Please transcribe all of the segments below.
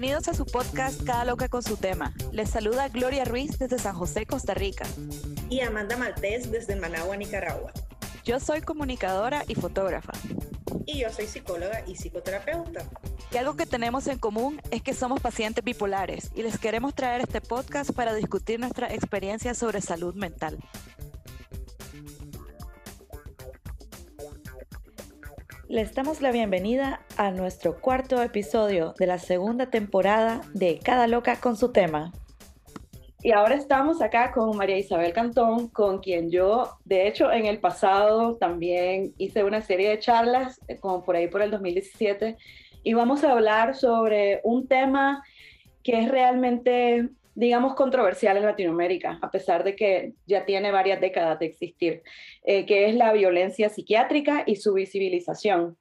Bienvenidos a su podcast Cada Loca con su tema. Les saluda Gloria Ruiz desde San José, Costa Rica. Y Amanda Maltés desde Managua, Nicaragua. Yo soy comunicadora y fotógrafa. Y yo soy psicóloga y psicoterapeuta. Y algo que tenemos en común es que somos pacientes bipolares y les queremos traer este podcast para discutir nuestra experiencia sobre salud mental. Les damos la bienvenida a nuestro cuarto episodio de la segunda temporada de Cada Loca con su tema. Y ahora estamos acá con María Isabel Cantón, con quien yo, de hecho, en el pasado también hice una serie de charlas, eh, como por ahí por el 2017, y vamos a hablar sobre un tema que es realmente digamos, controversial en Latinoamérica, a pesar de que ya tiene varias décadas de existir, eh, que es la violencia psiquiátrica y su visibilización.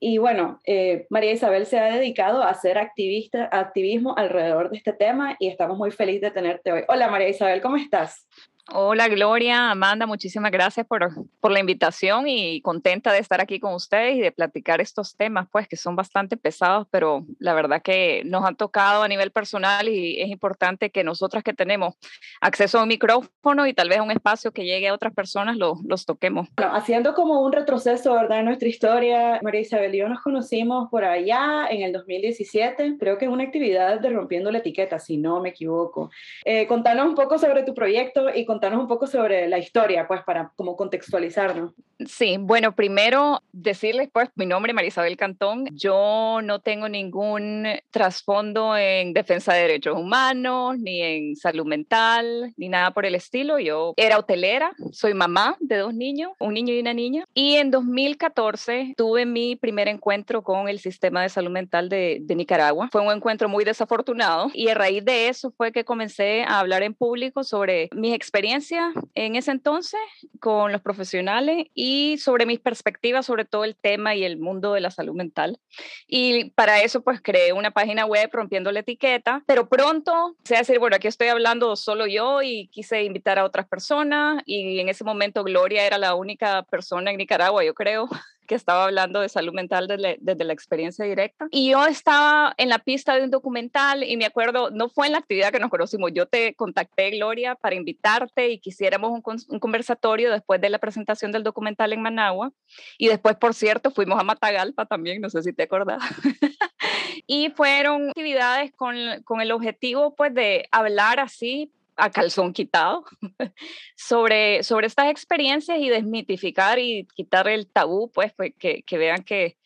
Y bueno, eh, María Isabel se ha dedicado a hacer activista, activismo alrededor de este tema y estamos muy felices de tenerte hoy. Hola María Isabel, ¿cómo estás? Hola Gloria, Amanda, muchísimas gracias por, por, la invitación y contenta de estar aquí con ustedes y de platicar estos temas, pues que son bastante pesados, pero la verdad que nos han tocado a nivel personal y es importante que nosotras que tenemos acceso a un micrófono y tal vez a un espacio que llegue a otras personas lo, los toquemos. Haciendo como un retroceso, ¿verdad? En nuestra historia, María Isabel y yo nos conocimos por allá en el 2017, creo que es una actividad de Rompiendo la Etiqueta, si no me equivoco. Eh, contanos un poco sobre tu proyecto y contanos un poco sobre la historia, pues, para como contextualizarnos. Sí, bueno, primero decirles, pues, mi nombre es Marisabel Cantón. Yo no tengo ningún trasfondo en defensa de derechos humanos, ni en salud mental, ni nada por el estilo. Yo era hotelera, soy mamá de dos niños, un niño y una niña. Y en 2014 tuve mi primer encuentro con el sistema de salud mental de, de Nicaragua. Fue un encuentro muy desafortunado y a raíz de eso fue que comencé a hablar en público sobre mis experiencias experiencia en ese entonces con los profesionales y sobre mis perspectivas sobre todo el tema y el mundo de la salud mental. Y para eso pues creé una página web rompiendo la etiqueta, pero pronto se decir, bueno, aquí estoy hablando solo yo y quise invitar a otras personas y en ese momento Gloria era la única persona en Nicaragua, yo creo, que estaba hablando de salud mental desde, desde, la experiencia directa. Y yo estaba en la pista de un documental y me acuerdo, no fue en la actividad que nos conocimos, yo te contacté, Gloria, para invitarte y quisiéramos un, un conversatorio después de la presentación del documental en Managua. Y después, por cierto, fuimos a Matagalpa también, no sé si te acordás. y fueron actividades con, con el objetivo pues de hablar así a calzón quitado sobre, sobre estas experiencias y desmitificar y quitar el tabú, pues, pues que, que vean que,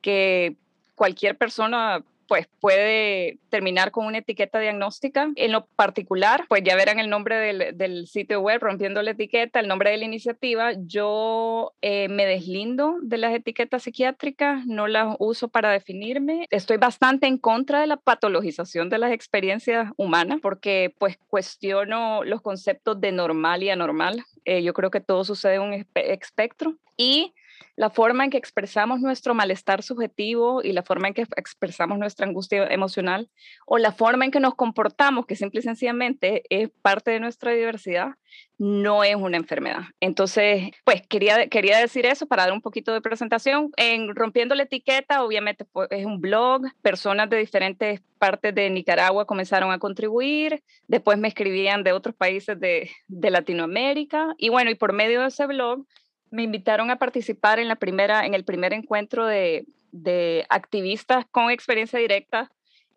que cualquier persona pues puede terminar con una etiqueta diagnóstica. En lo particular, pues ya verán el nombre del, del sitio web, rompiendo la etiqueta, el nombre de la iniciativa. Yo eh, me deslindo de las etiquetas psiquiátricas, no las uso para definirme. Estoy bastante en contra de la patologización de las experiencias humanas porque pues cuestiono los conceptos de normal y anormal. Eh, yo creo que todo sucede en un espectro y la forma en que expresamos nuestro malestar subjetivo y la forma en que expresamos nuestra angustia emocional o la forma en que nos comportamos, que simple y sencillamente es parte de nuestra diversidad, no es una enfermedad. Entonces, pues quería, quería decir eso para dar un poquito de presentación. En Rompiendo la Etiqueta, obviamente pues, es un blog, personas de diferentes partes de Nicaragua comenzaron a contribuir, después me escribían de otros países de, de Latinoamérica y bueno, y por medio de ese blog me invitaron a participar en, la primera, en el primer encuentro de, de activistas con experiencia directa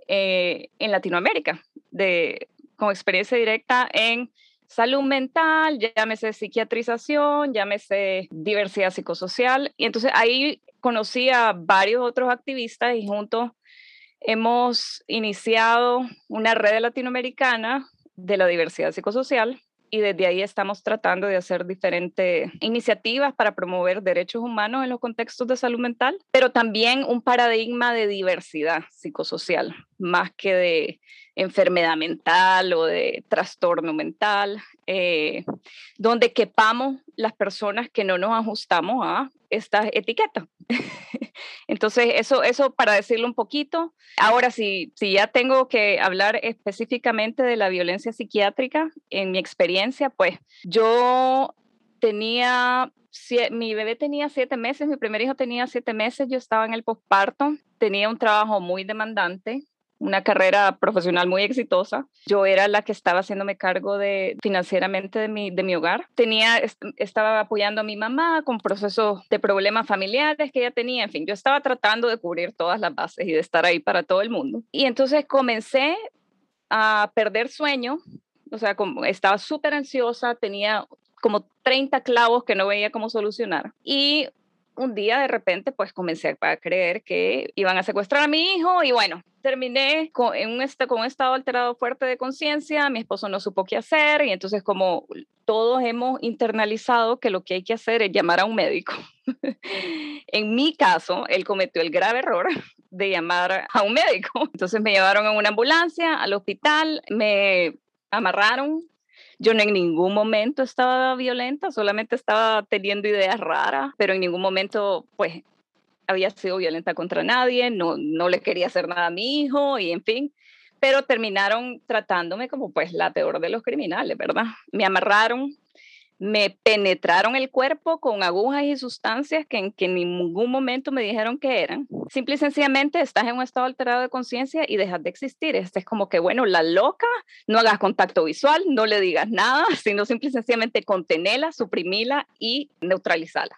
eh, en Latinoamérica, de, con experiencia directa en salud mental, llámese psiquiatrización, llámese diversidad psicosocial. Y entonces ahí conocí a varios otros activistas y juntos hemos iniciado una red latinoamericana de la diversidad psicosocial y desde ahí estamos tratando de hacer diferentes iniciativas para promover derechos humanos en los contextos de salud mental, pero también un paradigma de diversidad psicosocial, más que de enfermedad mental o de trastorno mental, eh, donde quepamos las personas que no nos ajustamos a estas etiquetas. Entonces, eso, eso para decirlo un poquito. Ahora, si, si ya tengo que hablar específicamente de la violencia psiquiátrica, en mi experiencia, pues yo tenía, mi bebé tenía siete meses, mi primer hijo tenía siete meses, yo estaba en el posparto, tenía un trabajo muy demandante, una carrera profesional muy exitosa. Yo era la que estaba haciéndome cargo de financieramente de mi, de mi hogar. Tenía, estaba apoyando a mi mamá con procesos de problemas familiares que ella tenía. En fin, yo estaba tratando de cubrir todas las bases y de estar ahí para todo el mundo. Y entonces comencé a perder sueño. O sea, como estaba súper ansiosa, tenía como 30 clavos que no veía cómo solucionar. Y un día de repente pues comencé a creer que iban a secuestrar a mi hijo y bueno, terminé con, en un, con un estado alterado fuerte de conciencia, mi esposo no supo qué hacer y entonces como todos hemos internalizado que lo que hay que hacer es llamar a un médico. en mi caso, él cometió el grave error de llamar a un médico. Entonces me llevaron en una ambulancia al hospital, me amarraron yo en ningún momento estaba violenta, solamente estaba teniendo ideas raras, pero en ningún momento, pues, había sido violenta contra nadie, no, no le quería hacer nada a mi hijo y en fin, pero terminaron tratándome como pues la peor de los criminales, ¿verdad? Me amarraron, me penetraron el cuerpo con agujas y sustancias que en, que ningún momento me dijeron que eran. Simple y sencillamente estás en un estado alterado de conciencia y dejas de existir. Este es como que, bueno, la loca, no hagas contacto visual, no le digas nada, sino simple y sencillamente contenela, suprimila y neutralizala.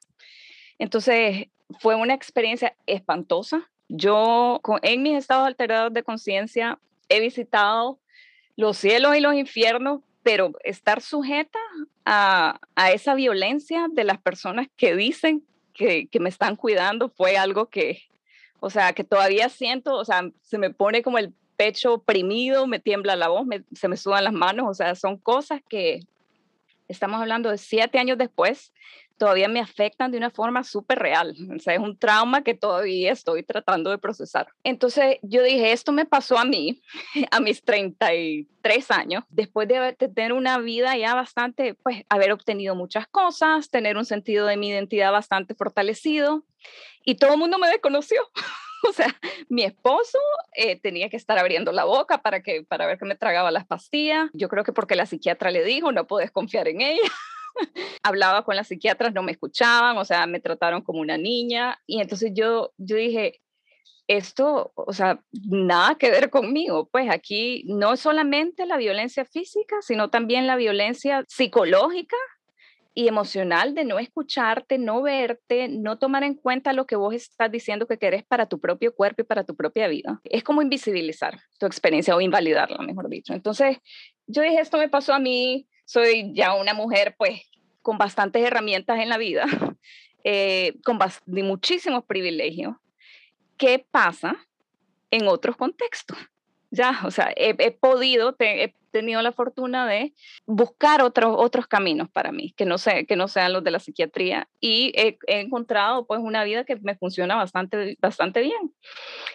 Entonces, fue una experiencia espantosa. Yo, en mis estados alterados de conciencia, he visitado los cielos y los infiernos pero estar sujeta a, esa violencia de las personas que dicen que, me están cuidando fue algo que, o sea, que todavía siento, o sea, se me pone como el pecho oprimido, me tiembla la voz, se me sudan las manos, o sea, son cosas que estamos hablando de siete años después todavía me afectan de una forma súper real. O sea, es un trauma que todavía estoy tratando de procesar. Entonces yo dije, esto me pasó a mí a mis 33 años, después de tener una vida ya bastante, pues haber obtenido muchas cosas, tener un sentido de mi identidad bastante fortalecido y todo el mundo me desconoció. O sea, mi esposo eh, tenía que estar abriendo la boca para, que, para ver que me tragaba las pastillas. Yo creo que porque la psiquiatra le dijo, no puedes confiar en ella. hablaba con las psiquiatras, no me escuchaban, o sea, me trataron como una niña. Y entonces yo, yo dije, esto, o sea, nada que ver conmigo. Pues aquí no solamente la violencia física, sino también la violencia psicológica y emocional de no escucharte, no verte, no tomar en cuenta lo que vos estás diciendo que querés para tu propio cuerpo y para tu propia vida. Es como invisibilizar tu experiencia o invalidarla, mejor dicho. Entonces, yo dije, esto me pasó a mí, soy ya una mujer pues con bastantes herramientas en la vida, eh, con muchísimos privilegios. ¿Qué pasa en otros contextos? Ya, o sea, he, podido, he tenido la fortuna de buscar otros, otros caminos para mí, que no, sé, que no sean los de la psiquiatría, y he, he, encontrado pues una vida que me funciona bastante, bastante bien.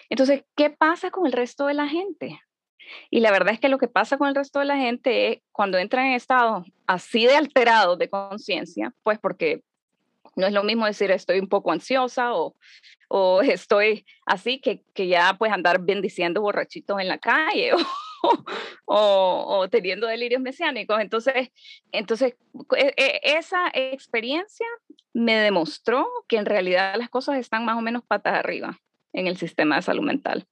Entonces, ¿qué pasa con el resto de la gente? Y la verdad es que lo que pasa con el resto de la gente es cuando entran en estados así de alterados de conciencia, pues porque no es lo mismo decir estoy un poco ansiosa o, o estoy así que, que, ya pues andar bendiciendo borrachitos en la calle o, o, teniendo delirios mesiánicos. Entonces, entonces e, e, esa experiencia me demostró que en realidad las cosas están más o menos patas arriba en el sistema de salud mental.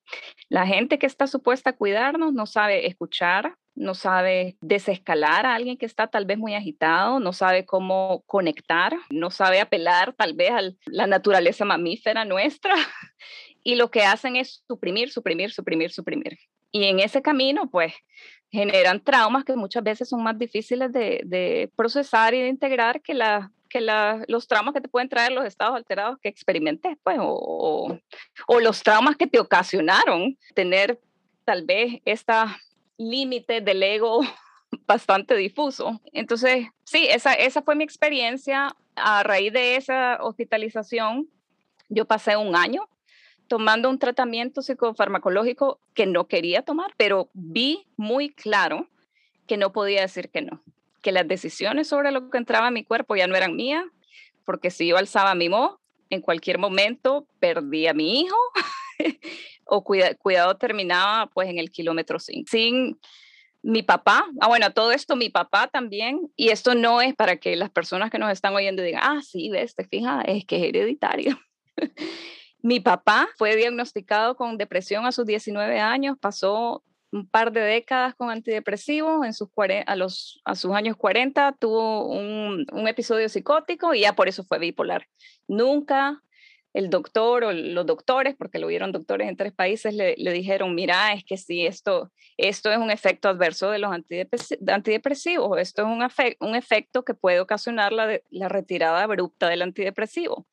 La gente que está supuesta a cuidarnos no sabe escuchar, no sabe desescalar a alguien que está tal vez muy agitado, no sabe cómo conectar, no sabe apelar tal vez a la naturaleza mamífera nuestra y lo que hacen es suprimir, suprimir, suprimir, suprimir. Y en ese camino, pues, generan traumas que muchas veces son más difíciles de, de procesar y de integrar que la, que los traumas que te pueden traer los estados alterados que experimenté, pues, o, o, los traumas que te ocasionaron tener tal vez esta límite del ego bastante difuso. Entonces, sí, esa, esa fue mi experiencia. A raíz de esa hospitalización, yo pasé un año tomando un tratamiento psicofarmacológico que no quería tomar, pero vi muy claro que no podía decir que no que las decisiones sobre lo que entraba a mi cuerpo ya no eran mías, porque si yo alzaba mi voz, en cualquier momento perdía a mi hijo o cuidado terminaba pues en el kilómetro 5. Sin mi papá, ah bueno, todo esto mi papá también, y esto no es para que las personas que nos están oyendo digan, ah, sí, ves, te fijas, es que es hereditario. Mi papá fue diagnosticado con depresión a sus 19 años, pasó un par de décadas con antidepresivos, en sus a, los, a sus años 40 tuvo un, un episodio psicótico y ya por eso fue bipolar. Nunca el doctor o los doctores, porque lo vieron doctores en tres países, le, dijeron, mira, es que sí, esto, esto es un efecto adverso de los antidepresivos, esto es un, un efecto que puede ocasionar la, la retirada abrupta del antidepresivo.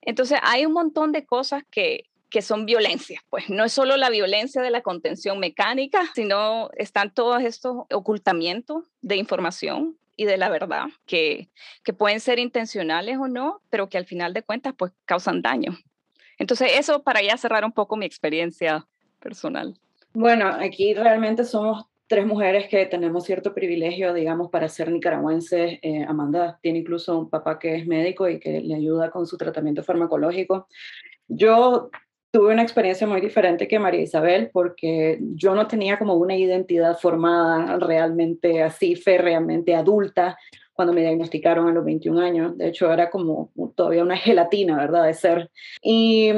Entonces, hay un montón de cosas que, que son violencia. Pues no es solo la violencia de la contención mecánica, sino están todos estos ocultamientos de información y de la verdad, que, que pueden ser intencionales o no, pero que al final de cuentas pues causan daño. Entonces eso para ya cerrar un poco mi experiencia personal. Bueno, aquí realmente somos tres mujeres que tenemos cierto privilegio, digamos, para ser nicaragüenses. Eh, Amanda tiene incluso un papá que es médico y que le ayuda con su tratamiento farmacológico. Yo tuve una experiencia muy diferente que María Isabel porque yo no tenía como una identidad formada realmente así, realmente adulta cuando me diagnosticaron a los 21 años. De hecho, era como todavía una gelatina, ¿verdad? De ser. Y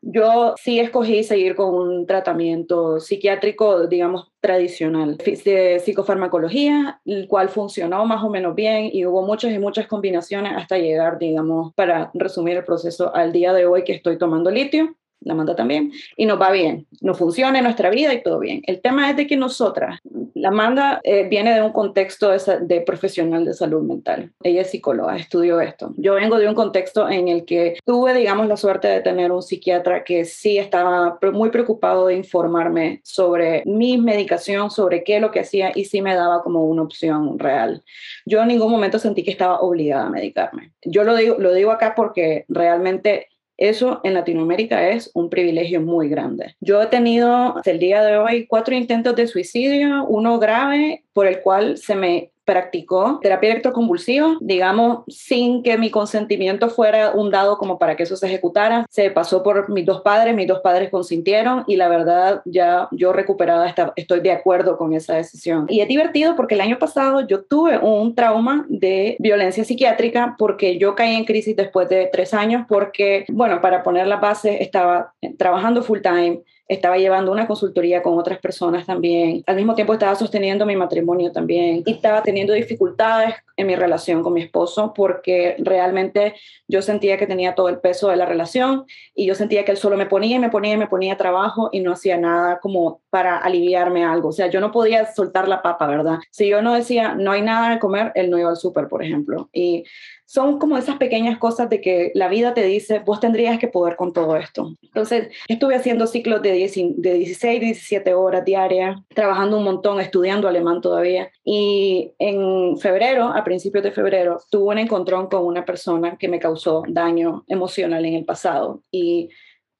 yo sí escogí seguir con un tratamiento psiquiátrico, digamos, tradicional, de psicofarmacología, el cual funcionó más o menos bien y hubo muchas y muchas combinaciones hasta llegar, digamos, para resumir el proceso al día de hoy que estoy tomando litio la manda también, y nos va bien, nos funciona en nuestra vida y todo bien. El tema es de que nosotras, la manda eh, viene de un contexto de, profesional de salud mental. Ella es psicóloga, estudió esto. Yo vengo de un contexto en el que tuve, digamos, la suerte de tener un psiquiatra que sí estaba muy preocupado de informarme sobre mi medicación, sobre qué es lo que hacía y sí me daba como una opción real. Yo en ningún momento sentí que estaba obligada a medicarme. Yo lo digo, lo digo acá porque realmente eso en Latinoamérica es un privilegio muy grande. Yo he tenido hasta el día de hoy cuatro intentos de suicidio, uno grave por el cual se me practicó terapia electroconvulsiva, digamos, sin que mi consentimiento fuera un dado como para que eso se ejecutara. Se pasó por mis dos padres, mis dos padres consintieron y la verdad ya yo recuperada estoy de acuerdo con esa decisión. Y es divertido porque el año pasado yo tuve un trauma de violencia psiquiátrica porque yo caí en crisis después de tres años porque, bueno, para poner la base, estaba trabajando full time estaba llevando una consultoría con otras personas también. Al mismo tiempo estaba sosteniendo mi matrimonio también y estaba teniendo dificultades en mi relación con mi esposo porque realmente yo sentía que tenía todo el peso de la relación y yo sentía que él solo me ponía y me ponía y me ponía trabajo y no hacía nada como para aliviarme algo. O sea, yo no podía soltar la papa, ¿verdad? Si yo no decía, no hay nada de comer, él no iba al súper, por ejemplo. Y son como esas pequeñas cosas de que la vida te dice, vos tendrías que poder con todo esto. Entonces, estuve haciendo ciclos de, de 16, 17 horas diarias, trabajando un montón, estudiando alemán todavía. Y en febrero, a principios de febrero, tuve un encontrón con una persona que me causó daño emocional en el pasado. Y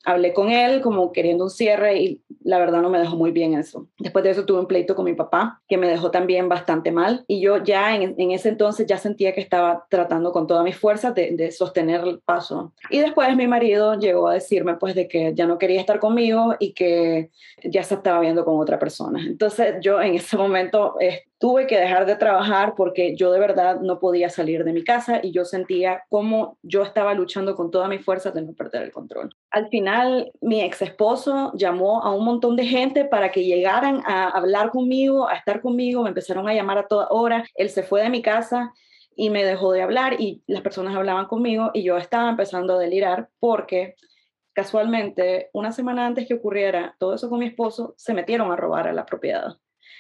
hablé con él como queriendo un cierre y la verdad no me dejó muy bien eso. Después de eso tuve un pleito con mi papá que me dejó también bastante mal y yo ya en, ese entonces ya sentía que estaba tratando con todas mis fuerzas de, sostener el paso. Y después mi marido llegó a decirme pues de que ya no quería estar conmigo y que ya se estaba viendo con otra persona. Entonces yo en ese momento tuve que dejar de trabajar porque yo de verdad no podía salir de mi casa y yo sentía como yo estaba luchando con toda mi fuerza de no perder el control. Al final, mi ex esposo llamó a un montón de gente para que llegaran a hablar conmigo, a estar conmigo, me empezaron a llamar a toda hora, él se fue de mi casa y me dejó de hablar y las personas hablaban conmigo y yo estaba empezando a delirar porque casualmente una semana antes que ocurriera todo eso con mi esposo, se metieron a robar a la propiedad.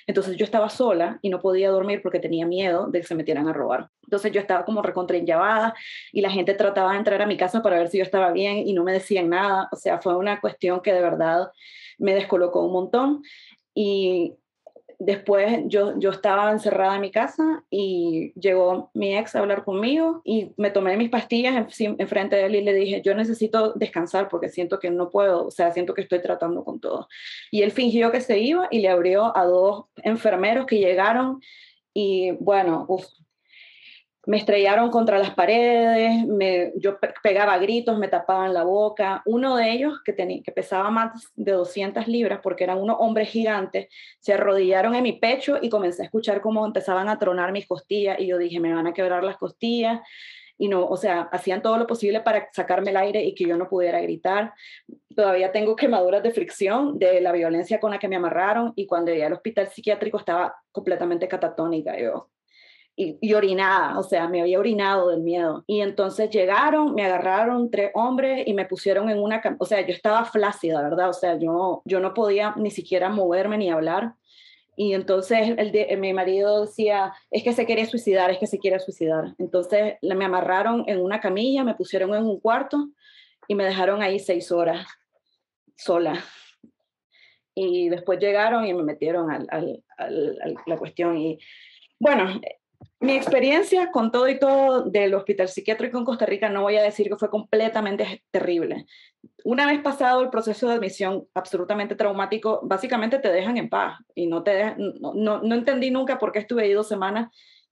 Entonces yo estaba sola y no podía dormir porque tenía miedo de que se metieran a robar. Entonces yo estaba como recontrañabada y la gente trataba de entrar a mi casa para ver si yo estaba bien y no me decían nada. O sea, fue una cuestión que de verdad me descolocó un montón. Y después yo, yo estaba encerrada en mi casa y llegó mi ex a hablar conmigo y me tomé mis pastillas en, frente de él y le dije, yo necesito descansar porque siento que no puedo, o sea, siento que estoy tratando con todo. Y él fingió que se iba y le abrió a dos enfermeros que llegaron y bueno, uf, me estrellaron contra las paredes, me, yo pegaba gritos, me tapaban la boca. Uno de ellos, que, tenía, que pesaba más de 200 libras, porque eran unos hombres gigantes, se arrodillaron en mi pecho y comencé a escuchar cómo empezaban a tronar mis costillas y yo dije, me van a quebrar las costillas. y no, o sea, hacían todo lo posible para sacarme el aire y que yo no pudiera gritar. Todavía tengo quemaduras de fricción de la violencia con la que me amarraron y cuando llegué al hospital psiquiátrico estaba completamente catatónica yo. Y, y, orinada, o sea, me había orinado del miedo. Y entonces llegaron, me agarraron tres hombres y me pusieron en una, o sea, yo estaba flácida, ¿verdad? O sea, yo, yo no podía ni siquiera moverme ni hablar. Y entonces el de, mi marido decía, es que se quiere suicidar, es que se quiere suicidar. Entonces me amarraron en una camilla, me pusieron en un cuarto y me dejaron ahí seis horas sola. Y después llegaron y me metieron a al, la cuestión. Y bueno, mi experiencia con todo y todo del hospital psiquiátrico en Costa Rica no voy a decir que fue completamente terrible. Una vez pasado el proceso de admisión absolutamente traumático, básicamente te dejan en paz y no te no, no, no entendí nunca por qué estuve ahí dos semanas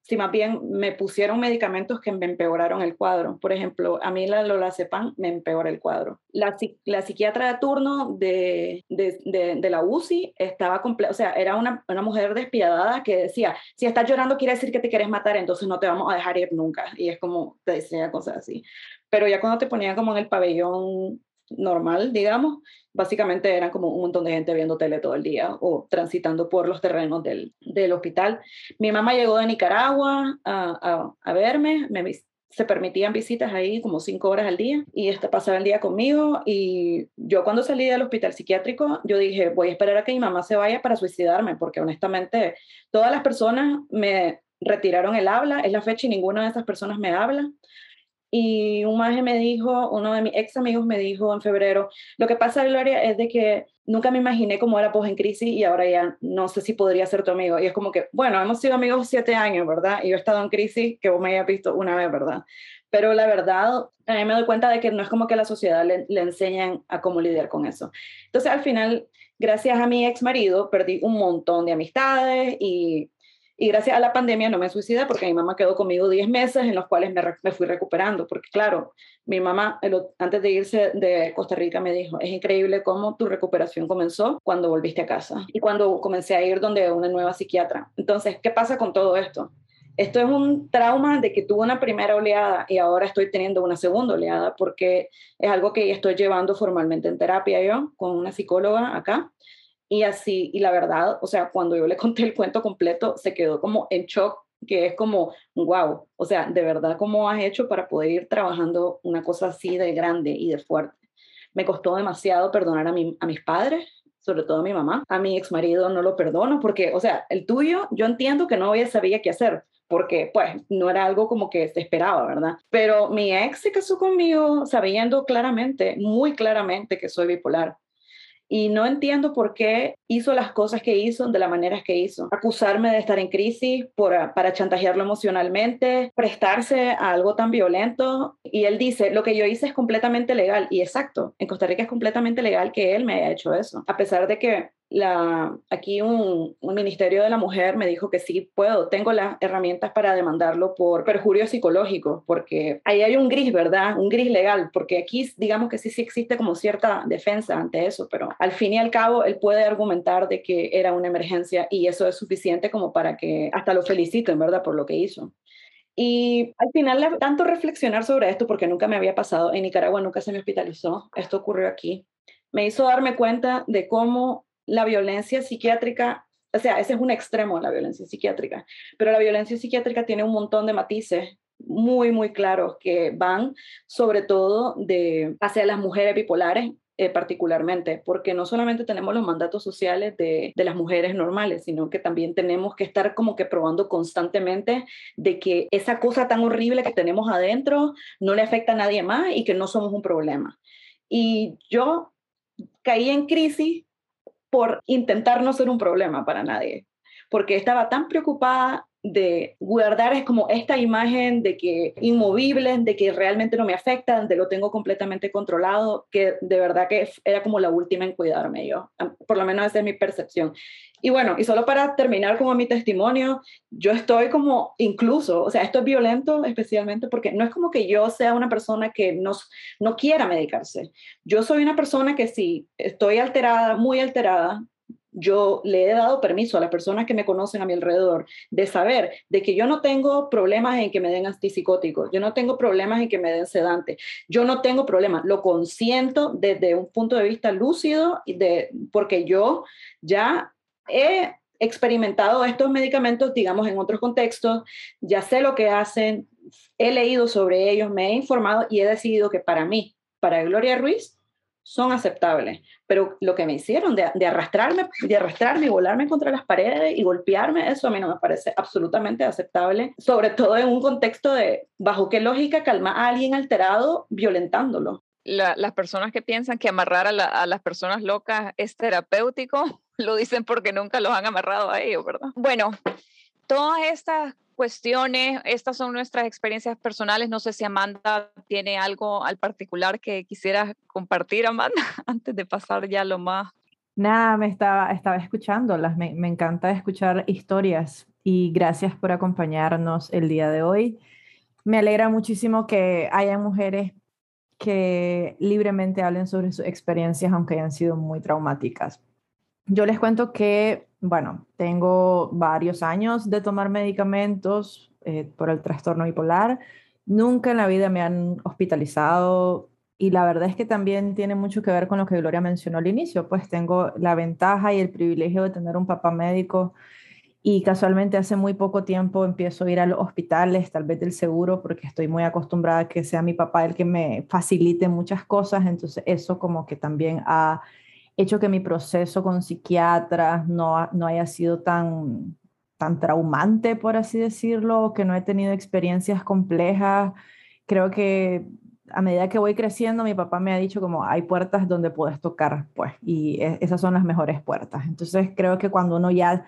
si más bien me pusieron medicamentos que me empeoraron el cuadro. Por ejemplo, a mí la lorazepam me empeora el cuadro. La, la psiquiatra de turno de, de, de, la UCI estaba completa, o sea, era una, una, mujer despiadada que decía, si estás llorando quiere decir que te quieres matar, entonces no te vamos a dejar ir nunca. Y es como, te decía cosas así. Pero ya cuando te ponían como en el pabellón normal, digamos, básicamente eran como un montón de gente viendo tele todo el día o transitando por los terrenos del, del hospital. Mi mamá llegó de Nicaragua a, a, verme, me, se permitían visitas ahí como cinco horas al día y esta pasaba el día conmigo y yo cuando salí del hospital psiquiátrico yo dije voy a esperar a que mi mamá se vaya para suicidarme porque honestamente todas las personas me retiraron el habla, es la fecha y ninguna de esas personas me habla. Y un maje me dijo, uno de mis ex amigos me dijo en febrero, lo que pasa, Gloria, es de que nunca me imaginé cómo era pues en crisis y ahora ya no sé si podría ser tu amigo. Y es como que, bueno, hemos sido amigos siete años, ¿verdad? Y yo he estado en crisis que vos me hayas visto una vez, ¿verdad? Pero la verdad, a mí me doy cuenta de que no es como que la sociedad le, le enseñan a cómo lidiar con eso. Entonces, al final, gracias a mi ex marido, perdí un montón de amistades y y gracias a la pandemia no me suicidé porque mi mamá quedó conmigo 10 meses en los cuales me, me fui recuperando. Porque claro, mi mamá antes de irse de Costa Rica me dijo, es increíble cómo tu recuperación comenzó cuando volviste a casa y cuando comencé a ir donde una nueva psiquiatra. Entonces, ¿qué pasa con todo esto? Esto es un trauma de que tuve una primera oleada y ahora estoy teniendo una segunda oleada porque es algo que estoy llevando formalmente en terapia yo con una psicóloga acá y así, y la verdad, o sea, cuando yo le conté el cuento completo, se quedó como en shock, que es como, wow, o sea, de verdad, ¿cómo has hecho para poder ir trabajando una cosa así de grande y de fuerte? Me costó demasiado perdonar a, mi, a mis padres, sobre todo a mi mamá. A mi ex marido no lo perdono porque, o sea, el tuyo, yo entiendo que no sabía qué hacer, porque pues no era algo como que se esperaba, ¿verdad? Pero mi ex se casó conmigo sabiendo claramente, muy claramente que soy bipolar y no entiendo por qué hizo las cosas que hizo de la manera que hizo. Acusarme de estar en crisis por, ah, para chantajearlo emocionalmente, prestarse a algo tan violento. Y él dice, lo que yo hice es completamente legal. Y exacto, en Costa Rica es completamente legal que él me haya hecho eso. A pesar de que la, aquí un, un, Ministerio de la Mujer me dijo que sí puedo, tengo las herramientas para demandarlo por perjurio psicológico, porque ahí hay un gris, ¿verdad? Un gris legal, porque aquí digamos que sí, sí existe como cierta defensa ante eso, pero al fin y al cabo él puede argumentar de que era una emergencia y eso es suficiente como para que hasta lo feliciten, ¿verdad? Por lo que hizo. Y al final, tanto reflexionar sobre esto, porque nunca me había pasado, en Nicaragua nunca se me hospitalizó, esto ocurrió aquí, me hizo darme cuenta de cómo la violencia psiquiátrica, o sea, ese es un extremo de la violencia psiquiátrica, pero la violencia psiquiátrica tiene un montón de matices muy, muy claros que van sobre todo de hacia las mujeres bipolares eh, particularmente, porque no solamente tenemos los mandatos sociales de, de, las mujeres normales, sino que también tenemos que estar como que probando constantemente de que esa cosa tan horrible que tenemos adentro no le afecta a nadie más y que no somos un problema. Y yo caí en crisis por intentar no ser un problema para nadie, porque estaba tan preocupada de guardar es como esta imagen de que inmovibles, de que realmente no me afectan, de lo tengo completamente controlado, que de verdad que era como la última en cuidarme yo, por lo menos esa es mi percepción. Y bueno, y solo para terminar como mi testimonio, yo estoy como incluso, o sea, esto es violento especialmente porque no es como que yo sea una persona que no, no quiera medicarse. Yo soy una persona que si estoy alterada, muy alterada, yo le he dado permiso a las personas que me conocen a mi alrededor de saber de que yo no tengo problemas en que me den antipsicóticos, yo no tengo problemas en que me den sedantes, yo no tengo problemas, lo consiento desde un punto de vista lúcido, de, porque yo ya he experimentado estos medicamentos, digamos, en otros contextos, ya sé lo que hacen, he leído sobre ellos, me he informado y he decidido que para mí, para Gloria Ruiz, son aceptables, pero lo que me hicieron de, arrastrarme, de arrastrarme y volarme contra las paredes y golpearme, eso a mí no me parece absolutamente aceptable, sobre todo en un contexto de bajo qué lógica calma a alguien alterado violentándolo. las personas que piensan que amarrar a, a las personas locas es terapéutico, lo dicen porque nunca los han amarrado a ellos, ¿verdad? Bueno, todas estas cuestiones. Estas son nuestras experiencias personales. No sé si Amanda tiene algo al particular que quisiera compartir, Amanda, antes de pasar ya lo más. Nada, me estaba, estaba escuchándolas. Me encanta escuchar historias y gracias por acompañarnos el día de hoy. Me alegra muchísimo que haya mujeres que libremente hablen sobre sus experiencias, aunque hayan sido muy traumáticas. Yo les cuento que bueno, tengo varios años de tomar medicamentos eh, por el trastorno bipolar. Nunca en la vida me han hospitalizado y la verdad es que también tiene mucho que ver con lo que Gloria mencionó al inicio, pues tengo la ventaja y el privilegio de tener un papá médico y casualmente hace muy poco tiempo empiezo a ir a los hospitales, tal vez del seguro, porque estoy muy acostumbrada a que sea mi papá el que me facilite muchas cosas, entonces eso como que también ha hecho que mi proceso con psiquiatras no, no haya sido tan, tan traumante, por así decirlo, que no he tenido experiencias complejas. Creo que a medida que voy creciendo, mi papá me ha dicho como hay puertas donde puedes tocar, pues, y e, esas son las mejores puertas. Entonces creo que cuando uno ya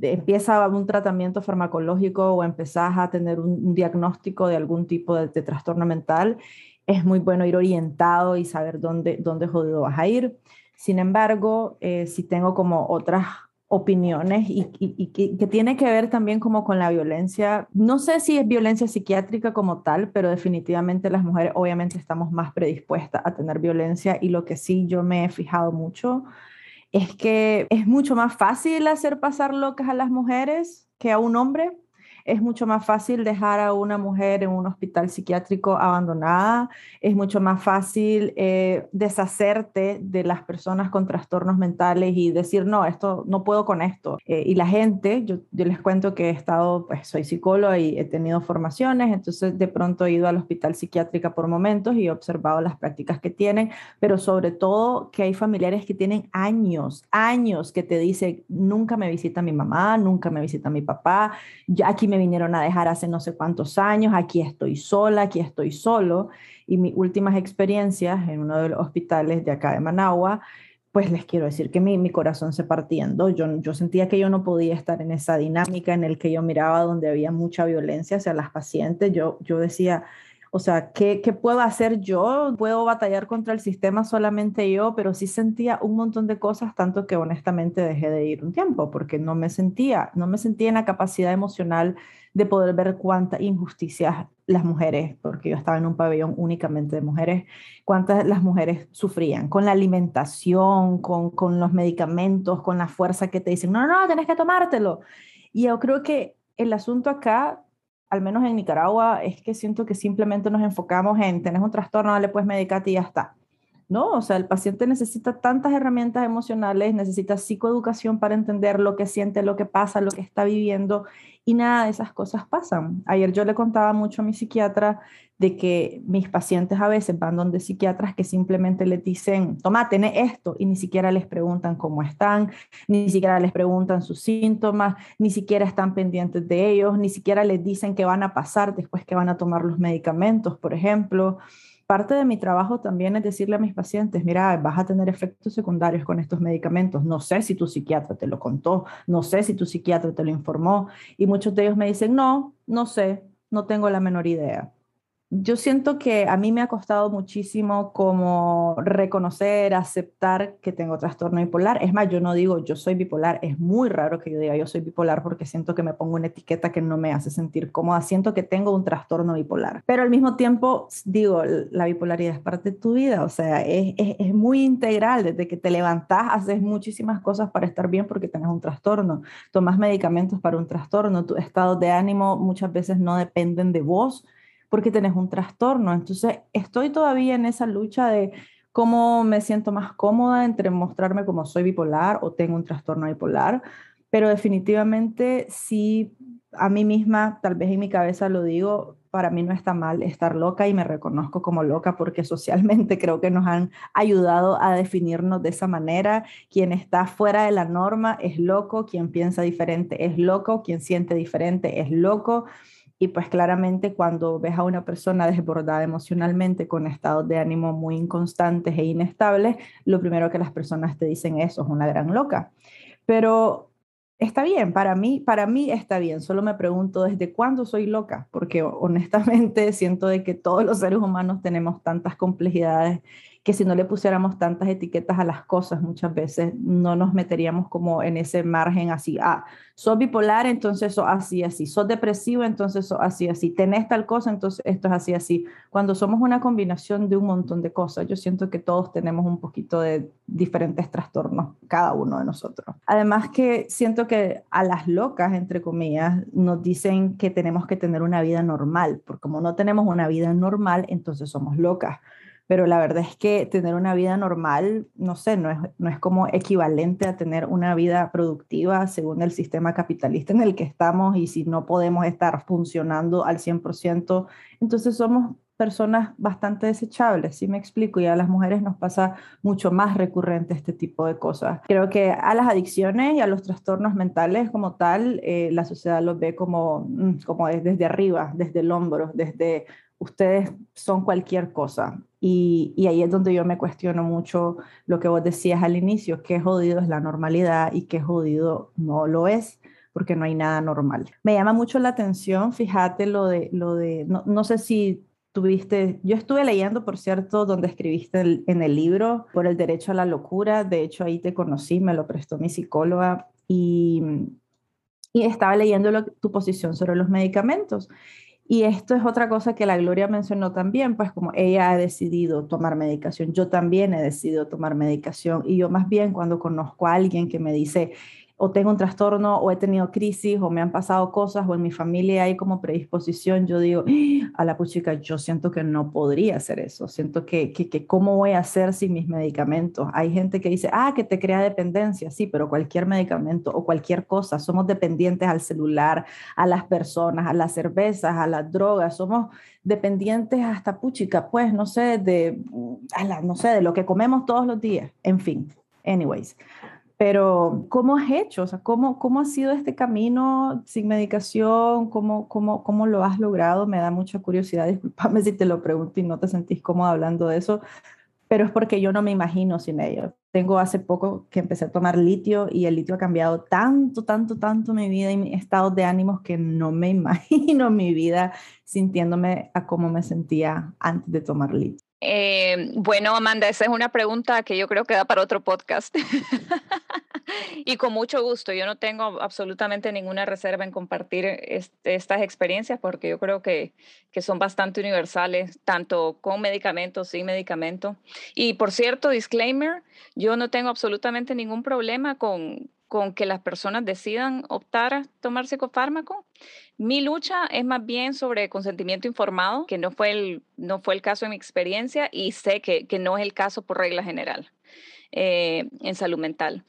empieza un tratamiento farmacológico o empezás a tener un, diagnóstico de algún tipo de, trastorno mental, es muy bueno ir orientado y saber dónde, dónde jodido vas a ir. Sin embargo, eh, si tengo como otras opiniones y, que, tiene que ver también como con la violencia. No sé si es violencia psiquiátrica como tal, pero definitivamente las mujeres obviamente estamos más predispuestas a tener violencia y lo que sí yo me he fijado mucho es que es mucho más fácil hacer pasar locas a las mujeres que a un hombre es mucho más fácil dejar a una mujer en un hospital psiquiátrico abandonada, es mucho más fácil eh, deshacerte de las personas con trastornos mentales y decir, no, esto no puedo con esto. Eh, y la gente, yo, yo, les cuento que he estado, pues soy psicóloga y he tenido formaciones, entonces de pronto he ido al hospital psiquiátrico por momentos y he observado las prácticas que tienen, pero sobre todo que hay familiares que tienen años, años que te dicen, nunca me visita mi mamá, nunca me visita mi papá, ya aquí me vinieron a dejar hace no sé cuántos años, aquí estoy sola, aquí estoy solo. Y mis últimas experiencias en uno de los hospitales de acá de Managua, pues les quiero decir que mi, mi corazón se partiendo. Yo, yo sentía que yo no podía estar en esa dinámica en el que yo miraba donde había mucha violencia hacia las pacientes. Yo, yo decía, o sea, ¿qué, ¿qué, puedo hacer yo? Puedo batallar contra el sistema solamente yo, pero sí sentía un montón de cosas, tanto que honestamente dejé de ir un tiempo, porque no me sentía, no me sentía en la capacidad emocional de poder ver cuántas injusticias las mujeres, porque yo estaba en un pabellón únicamente de mujeres, cuántas las mujeres sufrían con la alimentación, con, con los medicamentos, con la fuerza que te dicen, no, no, tenés que tomártelo. Y yo creo que el asunto acá al menos en Nicaragua, es que siento que simplemente nos enfocamos en, tenés un trastorno, dale pues medicate y ya está. No, o sea, el paciente necesita tantas herramientas emocionales, necesita psicoeducación para entender lo que siente, lo que pasa, lo que está viviendo y nada de esas cosas pasan. Ayer yo le contaba mucho a mi psiquiatra de que mis pacientes a veces van donde psiquiatras que simplemente les dicen, toma, tiene esto, y ni siquiera les preguntan cómo están, ni siquiera les preguntan sus síntomas, ni siquiera están pendientes de ellos, ni siquiera les dicen qué van a pasar después que van a tomar los medicamentos, por ejemplo. Parte de mi trabajo también es decirle a mis pacientes, mira, vas a tener efectos secundarios con estos medicamentos. No sé si tu psiquiatra te lo contó, no sé si tu psiquiatra te lo informó. Y muchos de ellos me dicen, no, no sé, no tengo la menor idea. Yo siento que a mí me ha costado muchísimo como reconocer, aceptar que tengo trastorno bipolar. Es más, yo no digo yo soy bipolar, es muy raro que yo diga yo soy bipolar porque siento que me pongo una etiqueta que no me hace sentir cómoda, siento que tengo un trastorno bipolar. Pero al mismo tiempo, digo, la bipolaridad es parte de tu vida, o sea, es, es, es muy integral, desde que te levantas haces muchísimas cosas para estar bien porque tienes un trastorno, tomas medicamentos para un trastorno, tu estado de ánimo muchas veces no dependen de vos porque tenés un trastorno. Entonces, estoy todavía en esa lucha de cómo me siento más cómoda entre mostrarme como soy bipolar o tengo un trastorno bipolar, pero definitivamente sí, a mí misma, tal vez en mi cabeza lo digo, para mí no está mal estar loca y me reconozco como loca porque socialmente creo que nos han ayudado a definirnos de esa manera. Quien está fuera de la norma es loco, quien piensa diferente es loco, quien siente diferente es loco. Y pues claramente cuando ves a una persona desbordada emocionalmente con estados de ánimo muy inconstantes e inestables, lo primero que las personas te dicen es, es una gran loca. Pero está bien, para mí, para mí está bien. Solo me pregunto desde cuándo soy loca, porque honestamente siento de que todos los seres humanos tenemos tantas complejidades que si no le pusiéramos tantas etiquetas a las cosas, muchas veces no nos meteríamos como en ese margen así, ah, sos bipolar, entonces sos así, así, sos depresivo, entonces sos así, así, tenés tal cosa, entonces esto es así, así. Cuando somos una combinación de un montón de cosas, yo siento que todos tenemos un poquito de diferentes trastornos, cada uno de nosotros. Además que siento que a las locas, entre comillas, nos dicen que tenemos que tener una vida normal, porque como no tenemos una vida normal, entonces somos locas pero la verdad es que tener una vida normal, no sé, no es, no es como equivalente a tener una vida productiva según el sistema capitalista en el que estamos y si no podemos estar funcionando al 100%, entonces somos personas bastante desechables, ¿sí me explico? Y a las mujeres nos pasa mucho más recurrente este tipo de cosas. Creo que a las adicciones y a los trastornos mentales como tal, eh, la sociedad los ve como, mm, como desde arriba, desde el hombro, desde ustedes son cualquier cosa. Y, ahí es donde yo me cuestiono mucho lo que vos decías al inicio, qué jodido es la normalidad y qué jodido no lo es, porque no hay nada normal. Me llama mucho la atención, fíjate lo de, lo de no, sé si tuviste, yo estuve leyendo, por cierto, donde escribiste en el libro por el derecho a la locura, de hecho ahí te conocí, me lo prestó mi psicóloga y, y estaba leyendo tu posición sobre los medicamentos. Y esto es otra cosa que la Gloria mencionó también, pues como ella ha decidido tomar medicación, yo también he decidido tomar medicación y yo más bien cuando conozco a alguien que me dice, o tengo un trastorno o he tenido crisis o me han pasado cosas o en mi familia hay como predisposición, yo digo, ¡Ah! a la puchica, yo siento que no podría hacer eso, siento que, que, que, cómo voy a hacer sin mis medicamentos. Hay gente que dice, ah, que te crea dependencia, sí, pero cualquier medicamento o cualquier cosa, somos dependientes al celular, a las personas, a las cervezas, a las drogas, somos dependientes hasta puchica, pues no sé, de, a la, no sé, de lo que comemos todos los días, en fin, anyways. Pero, ¿cómo has hecho? O sea, ¿cómo, cómo ha sido este camino sin medicación? ¿Cómo, cómo, ¿Cómo lo has logrado? Me da mucha curiosidad. Disculpame si te lo pregunto y no te sentís cómodo hablando de eso, pero es porque yo no me imagino sin ello. Tengo hace poco que empecé a tomar litio y el litio ha cambiado tanto, tanto, tanto mi vida y mi estado de ánimos que no me imagino mi vida sintiéndome a cómo me sentía antes de tomar litio. Eh, bueno, Amanda, esa es una pregunta que yo creo que da para otro podcast. y con mucho gusto, yo no tengo absolutamente ninguna reserva en compartir estas experiencias porque yo creo que, que son bastante universales, tanto con medicamentos, sin medicamento. Y por cierto, disclaimer, yo no tengo absolutamente ningún problema con, con que las personas decidan optar a tomar psicofármaco. Mi lucha es más bien sobre consentimiento informado, que no fue el, no fue el caso en mi experiencia y sé que, que no es el caso por regla general eh, en salud mental.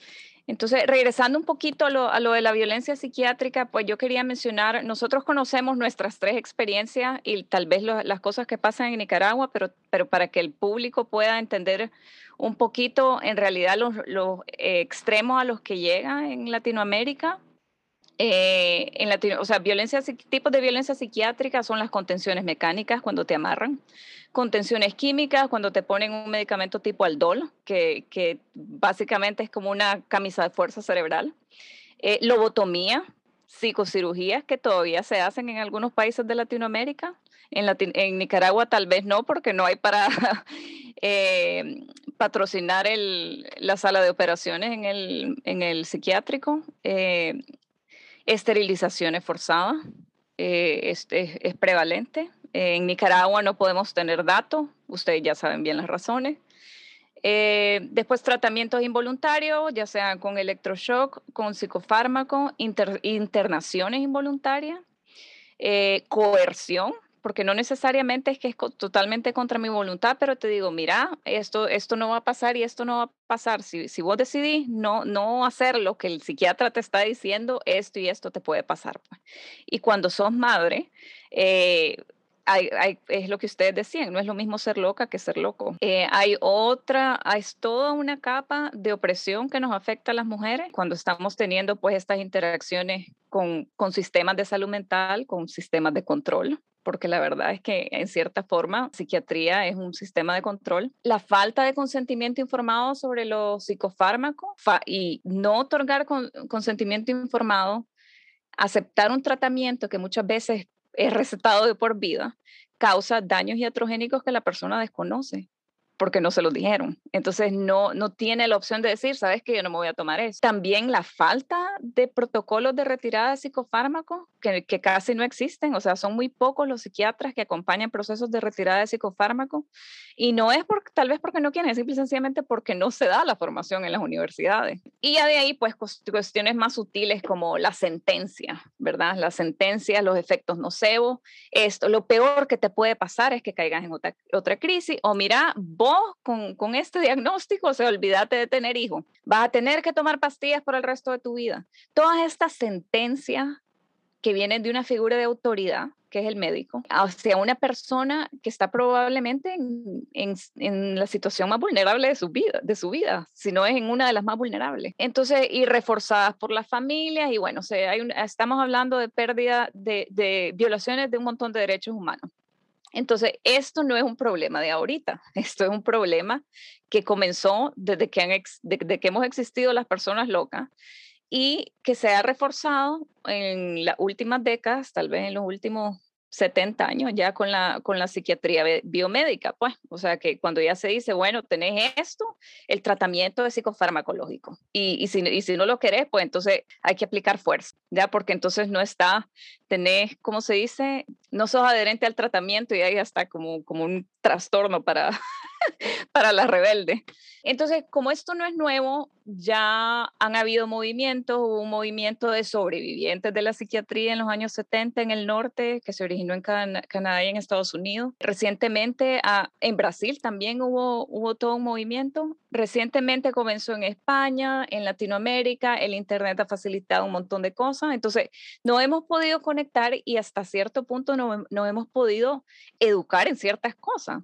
Entonces, regresando un poquito a lo, a lo, de la violencia psiquiátrica, pues yo quería mencionar, nosotros conocemos nuestras tres experiencias y tal vez las cosas que pasan en Nicaragua, pero, pero para que el público pueda entender un poquito en realidad los, los extremos a los que llega en Latinoamérica. Eh, en Latino, o sea, violencia, tipos de violencia psiquiátrica son las contenciones mecánicas cuando te amarran, contenciones químicas cuando te ponen un medicamento tipo Aldol, que, que básicamente es como una camisa de fuerza cerebral, eh, lobotomía, psicocirugías que todavía se hacen en algunos países de Latinoamérica. En, Nicaragua tal vez no, porque no hay para eh, patrocinar el, la sala de operaciones en el, en el psiquiátrico. Eh, esterilizaciones forzadas eh, es, prevalente. En Nicaragua no podemos tener datos, ustedes ya saben bien las razones. Eh, después tratamientos involuntarios, ya sea con electroshock, con psicofármaco, internaciones involuntarias, eh, coerción, porque no necesariamente es que es totalmente contra mi voluntad, pero te digo, mira, esto, esto no va a pasar y esto no va a pasar. Si, si vos decidís no, no hacer lo que el psiquiatra te está diciendo, esto y esto te puede pasar. Pues. Y cuando sos madre, eh, es lo que ustedes decían, no es lo mismo ser loca que ser loco. Eh, hay otra, hay toda una capa de opresión que nos afecta a las mujeres cuando estamos teniendo pues estas interacciones con, con sistemas de salud mental, con sistemas de control porque la verdad es que en cierta forma psiquiatría es un sistema de control. La falta de consentimiento informado sobre los psicofármacos y no otorgar consentimiento informado, aceptar un tratamiento que muchas veces es recetado de por vida, causa daños iatrogénicos que la persona desconoce porque no se lo dijeron. Entonces no, no tiene la opción de decir, sabes que yo no me voy a tomar eso. También la falta de protocolos de retirada de psicofármacos, que, que casi no existen, o sea, son muy pocos los psiquiatras que acompañan procesos de retirada de psicofármacos y no es por, tal vez porque no quieren, es simple y sencillamente porque no se da la formación en las universidades. Y ya de ahí, pues, cuestiones más sutiles como la sentencia, ¿verdad? La sentencia, los efectos nocevos. Esto, lo peor que te puede pasar es que caigas en otra, otra crisis o mira, vos con, este diagnóstico, o sea, olvídate de tener hijos, vas a tener que tomar pastillas por el resto de tu vida. Todas estas sentencias que vienen de una figura de autoridad, que es el médico, hacia una persona que está probablemente en, la situación más vulnerable de su vida, de su vida, si no es en una de las más vulnerables. Entonces, y reforzadas por las familias, y bueno, o estamos hablando de pérdida de, de violaciones de un montón de derechos humanos. Entonces, esto no es un problema de ahorita, esto es un problema que comenzó desde que, hemos existido las personas locas y que se ha reforzado en las últimas décadas, tal vez en los últimos 70 años ya con la, con la psiquiatría biomédica, pues, o sea que cuando ya se dice, bueno, tenés esto, el tratamiento es psicofarmacológico. Y, si, y si no lo querés, pues entonces hay que aplicar fuerza, ya, porque entonces no está, tenés, ¿cómo se dice? No sos adherente al tratamiento y ahí está como, como un trastorno para, para la rebelde. Entonces, como esto no es nuevo, ya han habido movimientos, hubo un movimiento de sobrevivientes de la psiquiatría en los años 70 en el norte, que se originó en Canadá y en Estados Unidos. Recientemente ah, en Brasil también hubo, hubo todo un movimiento. Recientemente comenzó en España, en Latinoamérica, el Internet ha facilitado un montón de cosas. Entonces, no hemos podido conectar y hasta cierto punto no, no hemos podido educar en ciertas cosas.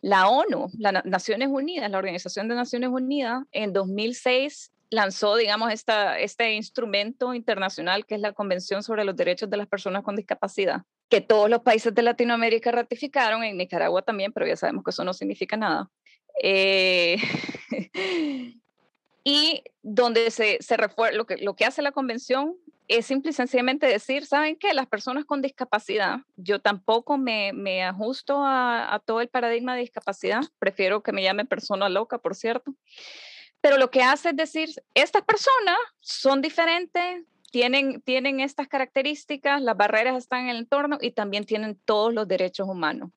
La ONU, las Naciones Unidas, la Organización de Naciones Unidas, en 2006 lanzó, digamos, esta, este instrumento internacional que es la Convención sobre los Derechos de las Personas con Discapacidad, que todos los países de Latinoamérica ratificaron, en Nicaragua también, pero ya sabemos que eso no significa nada. Eh, y donde se, se refuerza, lo que, lo que hace la convención es simple y sencillamente decir, ¿saben qué? Las personas con discapacidad, yo tampoco me, me ajusto a, a, todo el paradigma de discapacidad, prefiero que me llame persona loca, por cierto, pero lo que hace es decir, estas personas son diferentes, tienen, tienen estas características, las barreras están en el entorno y también tienen todos los derechos humanos.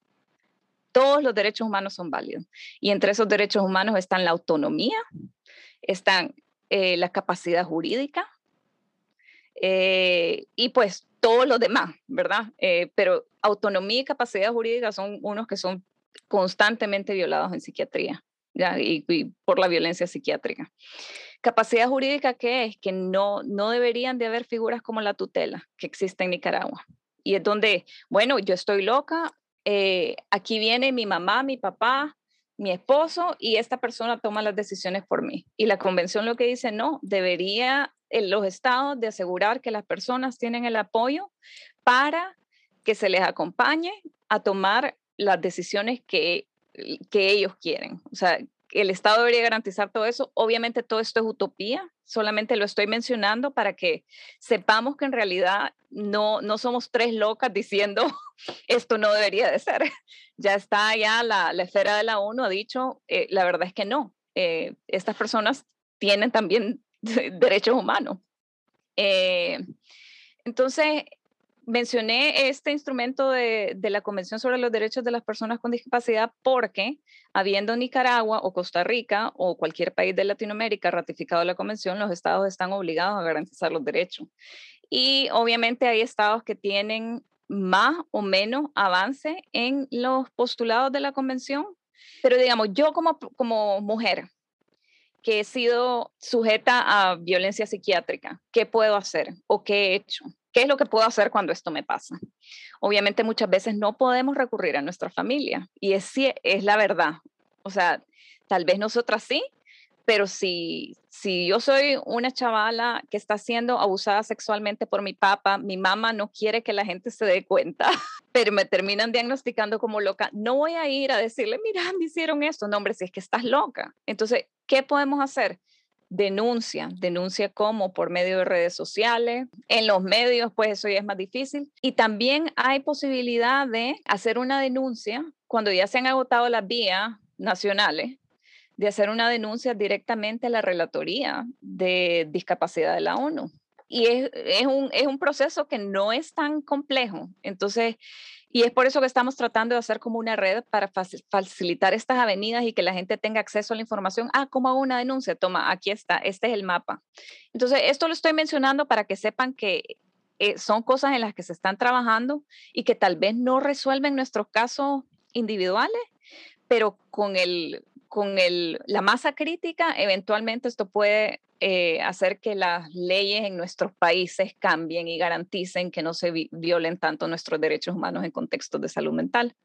Todos los derechos humanos son válidos. Y entre esos derechos humanos están la autonomía, están eh, la capacidad jurídica, eh, y pues todo lo demás, ¿verdad? Eh, pero autonomía y capacidad jurídica son unos que son constantemente violados en psiquiatría ¿ya? Y, por la violencia psiquiátrica. Capacidad jurídica, ¿qué es? Que no, no deberían de haber figuras como la tutela que existe en Nicaragua. Y es donde, bueno, yo estoy loca, eh, aquí viene mi mamá, mi papá, mi esposo y esta persona toma las decisiones por mí. Y la convención lo que dice, no, debería los estados de asegurar que las personas tienen el apoyo para que se les acompañe a tomar las decisiones que, que ellos quieren. O sea, el Estado debería garantizar todo eso. Obviamente todo esto es utopía, solamente lo estoy mencionando para que sepamos que en realidad no, no somos tres locas diciendo esto no debería de ser. Ya está, ya la, la esfera de la ONU ha dicho, eh, la verdad es que no. Eh, estas personas tienen también derechos humanos. Eh, entonces, mencioné este instrumento de, la Convención sobre los Derechos de las Personas con Discapacidad porque, habiendo Nicaragua o Costa Rica o cualquier país de Latinoamérica ratificado la Convención, los estados están obligados a garantizar los derechos. Y obviamente hay estados que tienen más o menos avance en los postulados de la Convención, pero digamos, yo como, como mujer que he sido sujeta a violencia psiquiátrica, ¿qué puedo hacer o qué he hecho? ¿Qué es lo que puedo hacer cuando esto me pasa? Obviamente muchas veces no podemos recurrir a nuestra familia y es, es la verdad. O sea, tal vez nosotras sí, pero si, si yo soy una chavala que está siendo abusada sexualmente por mi papá, mi mamá no quiere que la gente se dé cuenta, pero me terminan diagnosticando como loca, no voy a ir a decirle, mira, me hicieron esto, no, hombre, si es que estás loca. Entonces, ¿qué podemos hacer? denuncia, denuncia como por medio de redes sociales, en los medios, pues eso ya es más difícil. Y también hay posibilidad de hacer una denuncia cuando ya se han agotado las vías nacionales, de hacer una denuncia directamente a la Relatoría de Discapacidad de la ONU. Y es, es, un, es un proceso que no es tan complejo. Entonces, y es por eso que estamos tratando de hacer como una red para facilitar estas avenidas y que la gente tenga acceso a la información. Ah, ¿cómo hago una denuncia? Toma, aquí está, este es el mapa. Entonces, esto lo estoy mencionando para que sepan que eh, son cosas en las que se están trabajando y que tal vez no resuelven nuestros casos individuales, pero con, el, con la masa crítica, eventualmente esto puede eh, hacer que las leyes en nuestros países cambien y garanticen que no se violen tanto nuestros derechos humanos en contextos de salud mental.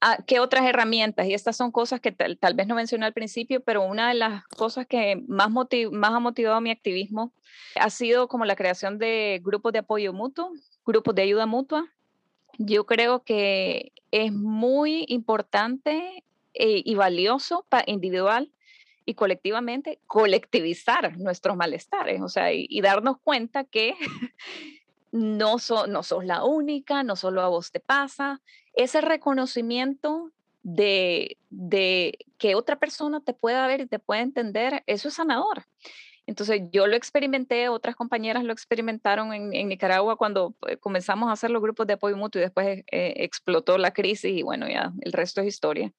Ah, ¿Qué otras herramientas? Y estas son cosas que tal, vez no mencioné al principio, pero una de las cosas que más, más ha motivado mi activismo ha sido como la creación de grupos de apoyo mutuo, grupos de ayuda mutua. Yo creo que es muy importante eh, y valioso para individual y colectivamente colectivizar nuestros malestares, o sea, y, darnos cuenta que no, no sos la única, no solo a vos te pasa, ese reconocimiento de, de que otra persona te pueda ver y te pueda entender, eso es sanador. Entonces yo lo experimenté, otras compañeras lo experimentaron en, Nicaragua cuando eh, comenzamos a hacer los grupos de apoyo mutuo y después eh, explotó la crisis y bueno, ya el resto es historia.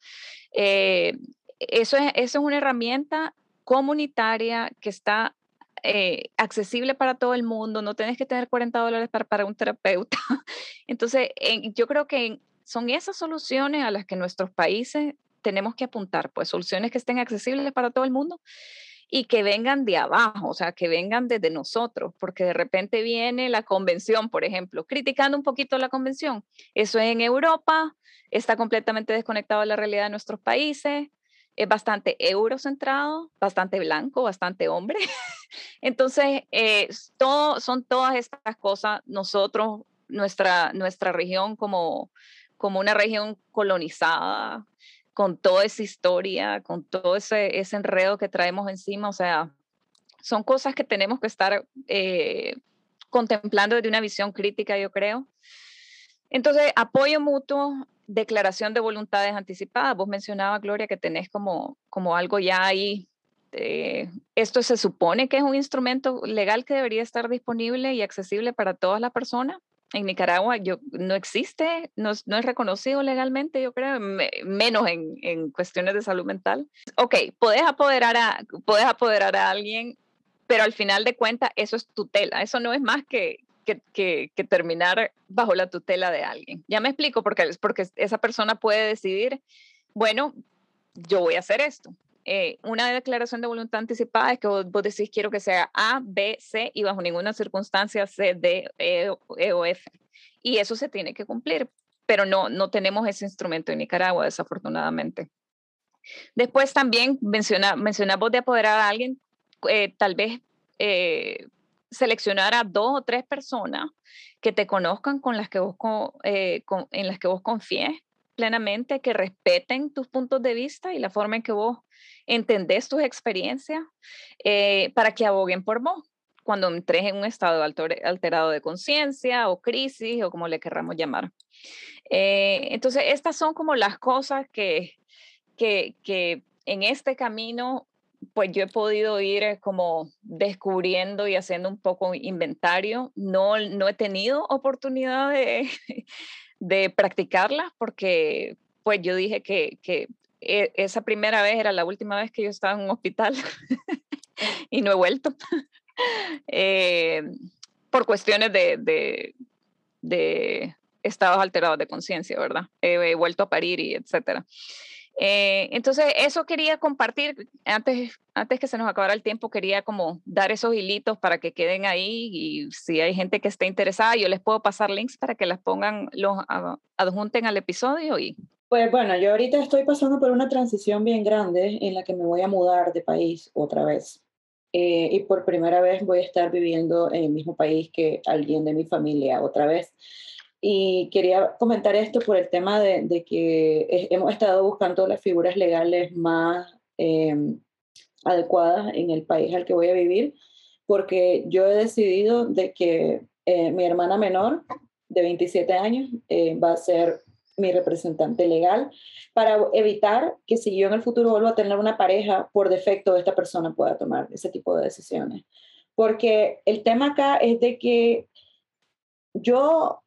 Eh, eso es, eso es una herramienta comunitaria que está eh, accesible para todo el mundo, no tienes que tener 40 dólares para, para un terapeuta. Entonces, yo creo que son esas soluciones a las que nuestros países tenemos que apuntar, pues soluciones que estén accesibles para todo el mundo y que vengan de abajo, o sea, que vengan desde nosotros, porque de repente viene la convención, por ejemplo, criticando un poquito la convención. Eso es en Europa, está completamente desconectado de la realidad de nuestros países, es bastante eurocentrado, bastante blanco, bastante hombre. Entonces, eh, todo, son todas estas cosas, nosotros, nuestra, nuestra región como, como una región colonizada, con toda esa historia, con todo ese, enredo que traemos encima, o sea, son cosas que tenemos que estar eh, contemplando desde una visión crítica, yo creo. Entonces, apoyo mutuo, declaración de voluntades anticipadas. Vos mencionabas, Gloria, que tenés como, como algo ya ahí. esto se supone que es un instrumento legal que debería estar disponible y accesible para todas las personas. En Nicaragua yo, no existe, no, es reconocido legalmente, yo creo, menos en, en, cuestiones de salud mental. Ok, puedes apoderar, a, puedes apoderar a alguien, pero al final de cuentas eso es tutela, eso no es más que, que, terminar bajo la tutela de alguien. Ya me explico, porque, porque esa persona puede decidir, bueno, yo voy a hacer esto. Eh, una declaración de voluntad anticipada es que vos, decís quiero que sea A, B, C y bajo ninguna circunstancia C, D, E, e, o F. Y eso se tiene que cumplir, pero no, no tenemos ese instrumento en Nicaragua, desafortunadamente. Después también menciona, mencionamos de apoderar a alguien, eh, tal vez eh, seleccionar a dos o tres personas que te conozcan con las que vos, eh, en las que vos confíes plenamente, que respeten tus puntos de vista y la forma en que vos entendés tus experiencias eh, para que aboguen por vos cuando entres en un estado alterado de conciencia o crisis o como le querramos llamar. Eh, entonces, estas son como las cosas que, que, que en este camino pues yo he podido ir eh, como descubriendo y haciendo un poco inventario. No, no he tenido oportunidad de, de practicarlas porque pues yo dije que, que e, esa primera vez era la última vez que yo estaba en un hospital y no he vuelto. Eh, por cuestiones de, de, de, estados alterados de conciencia, ¿verdad? He, vuelto a parir y etcétera. Eh, entonces, eso quería compartir. Antes, antes que se nos acabara el tiempo, quería como dar esos hilitos para que queden ahí y si hay gente que esté interesada, yo les puedo pasar links para que las pongan, los adjunten al episodio y... Pues bueno, yo ahorita estoy pasando por una transición bien grande en la que me voy a mudar de país otra vez. Eh, y por primera vez voy a estar viviendo en el mismo país que alguien de mi familia otra vez. Y quería comentar esto por el tema de, de que hemos estado buscando las figuras legales más eh, adecuadas en el país al que voy a vivir, porque yo he decidido de que eh, mi hermana menor de 27 años va a ser mi representante legal para evitar que si yo en el futuro vuelvo a tener una pareja, por defecto esta persona pueda tomar ese tipo de decisiones. Porque el tema acá es de que yo,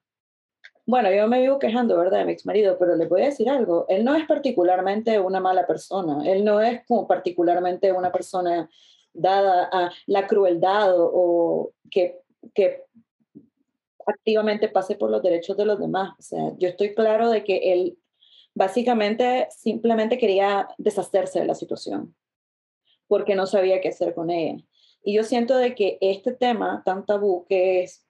bueno, yo me vivo quejando, ¿verdad?, de mi ex marido, pero le voy a decir algo, él no es particularmente una mala persona, él no es como particularmente una persona dada a la crueldad o, que, que activamente pase por los derechos de los demás. O sea, yo estoy claro de que él básicamente simplemente quería deshacerse de la situación porque no sabía qué hacer con ella. Y yo siento de que este tema tan tabú que es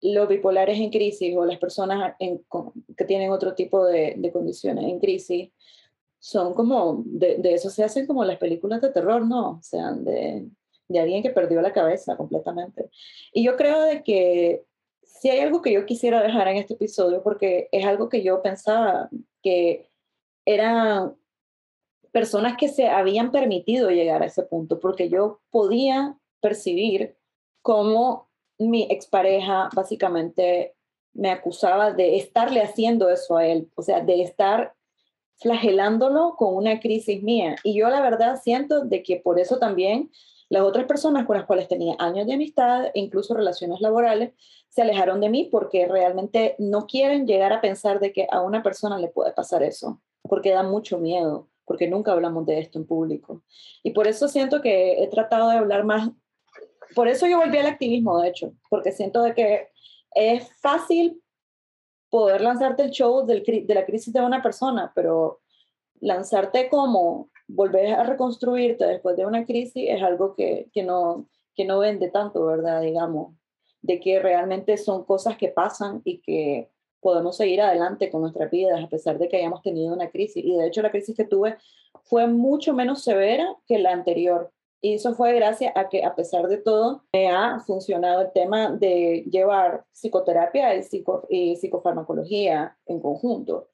los bipolares en crisis o las personas que tienen otro tipo de, condiciones en crisis, son como, de, eso se hacen como las películas de terror, ¿no? O sea, de, de alguien que perdió la cabeza completamente. Y yo creo de que si hay algo que yo quisiera dejar en este episodio, porque es algo que yo pensaba que eran personas que se habían permitido llegar a ese punto, porque yo podía percibir cómo mi expareja básicamente me acusaba de estarle haciendo eso a él, o sea, de estar flagelándolo con una crisis mía. Y yo la verdad siento de que por eso también las otras personas con las cuales tenía años de amistad, e incluso relaciones laborales, se alejaron de mí porque realmente no quieren llegar a pensar de que a una persona le puede pasar eso, porque da mucho miedo, porque nunca hablamos de esto en público. Y por eso siento que he tratado de hablar más, por eso yo volví al activismo, de hecho, porque siento de que es fácil poder lanzarte el show de la crisis de una persona, pero lanzarte como volver a reconstruirte después de una crisis es algo que, que, no, que no vende tanto, ¿verdad? Digamos, de que realmente son cosas que pasan y que podemos seguir adelante con nuestras vidas a pesar de que hayamos tenido una crisis. Y de hecho la crisis que tuve fue mucho menos severa que la anterior. Y eso fue gracias a que a pesar de todo me ha funcionado el tema de llevar psicoterapia y, psico, y psicofarmacología en conjunto.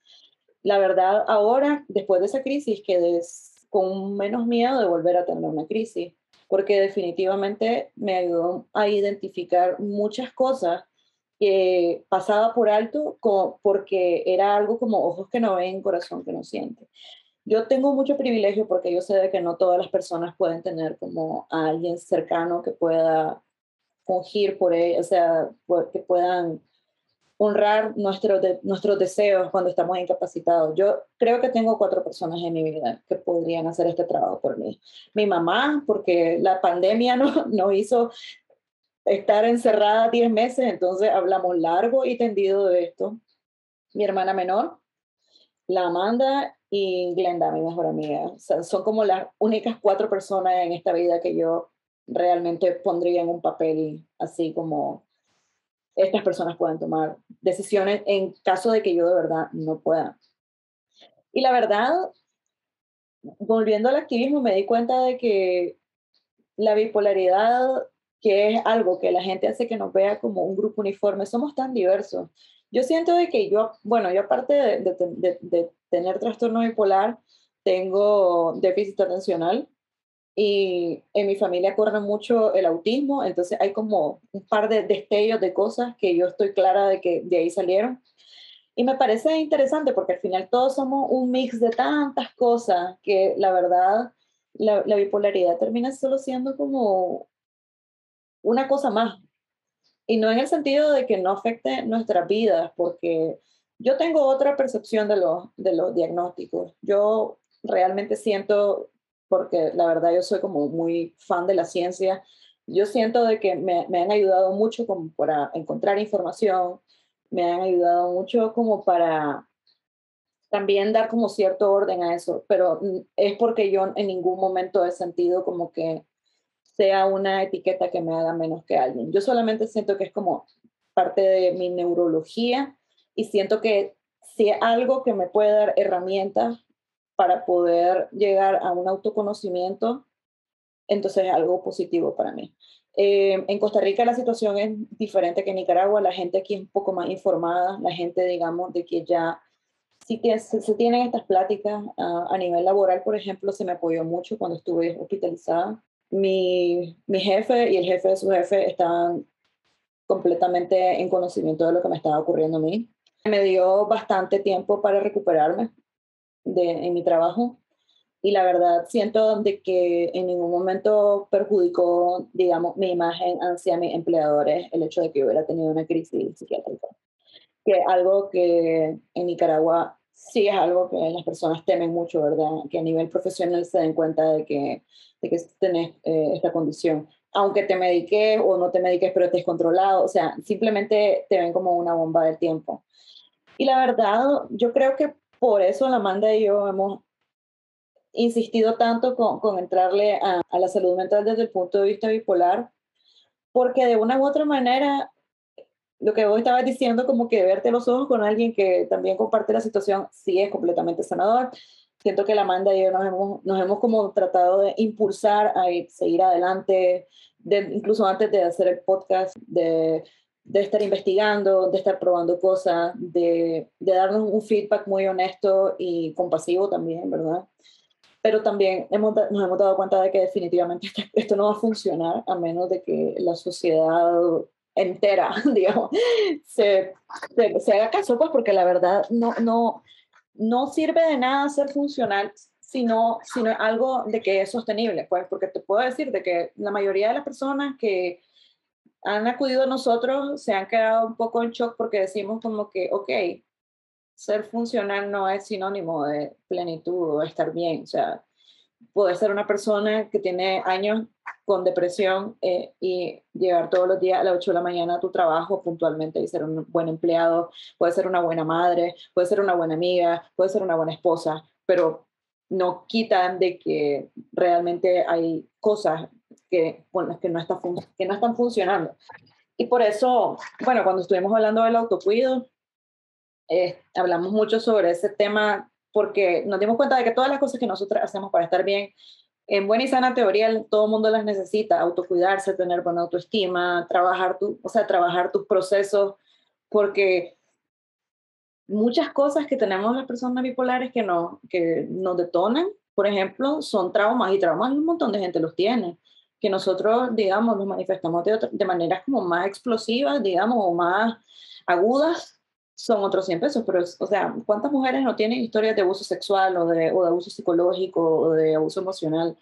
La verdad, ahora, después de esa crisis, quedé con menos miedo de volver a tener una crisis, porque definitivamente me ayudó a identificar muchas cosas que pasaba por alto porque era algo como ojos que no ven, corazón que no siente. Yo tengo mucho privilegio porque yo sé de que no todas las personas pueden tener como a alguien cercano que pueda fungir por él, o sea, que puedan honrar nuestros nuestros deseos cuando estamos incapacitados. Yo creo que tengo cuatro personas en mi vida que podrían hacer este trabajo por mí. Mi mamá, porque la pandemia no, nos hizo estar encerrada 10 meses, entonces hablamos largo y tendido de esto. Mi hermana menor, la Amanda y Glenda, mi mejor amiga. son como las únicas cuatro personas en esta vida que yo realmente pondría en un papel así como estas personas puedan tomar decisiones en caso de que yo de verdad no pueda. Y la verdad, volviendo al activismo, me di cuenta de que la bipolaridad, que es algo que la gente hace que nos vea como un grupo uniforme, somos tan diversos Yo siento de que yo, bueno, yo aparte de, de, de tener trastorno bipolar, tengo déficit atencional y en mi familia corre mucho el autismo, entonces hay como un par de destellos de cosas que yo estoy clara de que de ahí salieron. Y me parece interesante porque al final todos somos un mix de tantas cosas que la verdad la, la bipolaridad termina solo siendo como una cosa más. Y no en el sentido de que no afecte nuestras vidas, porque yo tengo otra percepción de los, de los diagnósticos. Yo realmente siento, porque la verdad yo soy como muy fan de la ciencia, yo siento de que me, me han ayudado mucho como para encontrar información, me han ayudado mucho como para también dar como cierto orden a eso, pero es porque yo en ningún momento he sentido como que sea una etiqueta que me haga menos que alguien. Yo solamente siento que es como parte de mi neurología y siento que si algo que me puede dar herramientas para poder llegar a un autoconocimiento, entonces es algo positivo para mí. Eh, en Costa Rica la situación es diferente que en Nicaragua, la gente aquí es un poco más informada, la gente, digamos, de que ya sí que se, se tienen estas pláticas uh, a nivel laboral, por ejemplo, se me apoyó mucho cuando estuve hospitalizada. Mi, mi jefe y el jefe de su jefe estaban completamente en conocimiento de lo que me estaba ocurriendo a mí. Me dio bastante tiempo para recuperarme de, en mi trabajo y la verdad siento de que en ningún momento perjudicó, digamos, mi imagen hacia mis empleadores el hecho de que hubiera tenido una crisis psiquiátrica. Que algo que en Nicaragua sí es algo que las personas temen mucho, ¿verdad? Que a nivel profesional se den cuenta de que, de que tenés eh, esta condición. Aunque te mediques o no te mediques, pero estés controlado, o sea, simplemente te ven como una bomba del tiempo. Y la verdad, yo creo que por eso la Amanda y yo hemos insistido tanto con, con entrarle a, a, la salud mental desde el punto de vista bipolar, porque de una u otra manera, lo que vos estabas diciendo, como que verte los ojos con alguien que también comparte la situación, sí es completamente sanador. Siento que la Amanda y yo nos hemos, nos hemos como tratado de impulsar a seguir adelante, de, incluso antes de hacer el podcast, de, de estar investigando, de estar probando cosas, de, de darnos un feedback muy honesto y compasivo también, ¿verdad? pero también hemos, nos hemos dado cuenta de que definitivamente esto no va a funcionar a menos de que la sociedad entera, digamos, se, se, haga caso, pues porque la verdad no, no, no sirve de nada ser funcional sino, sino algo de que es sostenible, pues porque te puedo decir de que la mayoría de las personas que han acudido a nosotros se han quedado un poco en shock porque decimos como que, ok, ser funcional no es sinónimo de plenitud o estar bien. O sea, puedes ser una persona que tiene años con depresión eh, y llegar todos los días a las 8 de la mañana a tu trabajo puntualmente y ser un buen empleado, puede ser una buena madre, puede ser una buena amiga, puede ser una buena esposa, pero no quitan de que realmente hay cosas que, bueno, que, no, está que no están funcionando. Y por eso, bueno, cuando estuvimos hablando del autocuido, eh, hablamos mucho sobre ese tema porque nos dimos cuenta de que todas las cosas que nosotros hacemos para estar bien, en buena y sana teoría, todo el mundo las necesita, autocuidarse, tener buena autoestima, trabajar, tu, o sea, trabajar tus procesos, porque muchas cosas que tenemos las personas bipolares que, no, que nos detonan, por ejemplo, son traumas y traumas un montón de gente los tiene que nosotros, digamos, nos manifestamos de, de maneras como más explosivas, digamos, o más agudas, son otros 100 pesos, pero, o sea, ¿cuántas mujeres no tienen historias de abuso sexual o de, o de abuso psicológico o de abuso emocional?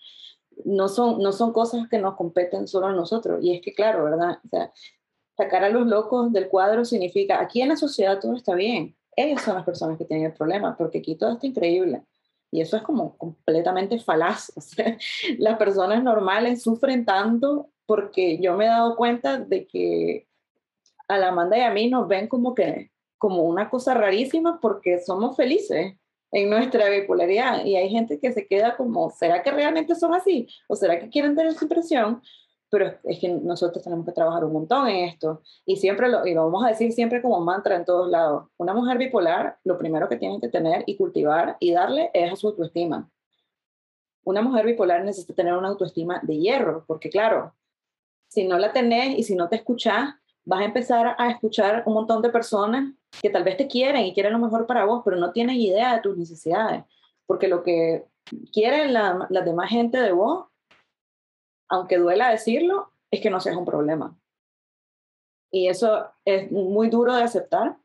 No son, no son cosas que nos competen solo a nosotros. Y es que, claro, ¿verdad? O sea, sacar a los locos del cuadro significa, aquí en la sociedad todo está bien. Ellos son las personas que tienen el problema, porque aquí todo está increíble. Y eso es como completamente falaz. O sea, las personas normales sufren tanto porque yo me he dado cuenta de que a la Amanda y a mí nos ven como que como una cosa rarísima porque somos felices en nuestra bipolaridad y hay gente que se queda como, ¿será que realmente son así? ¿O será que quieren tener esa impresión? Pero es que nosotros tenemos que trabajar un montón en esto y siempre lo, y lo vamos a decir siempre como mantra en todos lados. Una mujer bipolar, lo primero que tiene que tener y cultivar y darle es a su autoestima. Una mujer bipolar necesita tener una autoestima de hierro, porque claro, si no la tenés y si no te escuchás, vas a empezar a escuchar un montón de personas que tal vez te quieren y quieren lo mejor para vos, pero no tienen idea de tus necesidades, porque lo que quiere la, la demás gente de vos, aunque duela decirlo, es que no seas un problema. Y eso es muy duro de aceptar.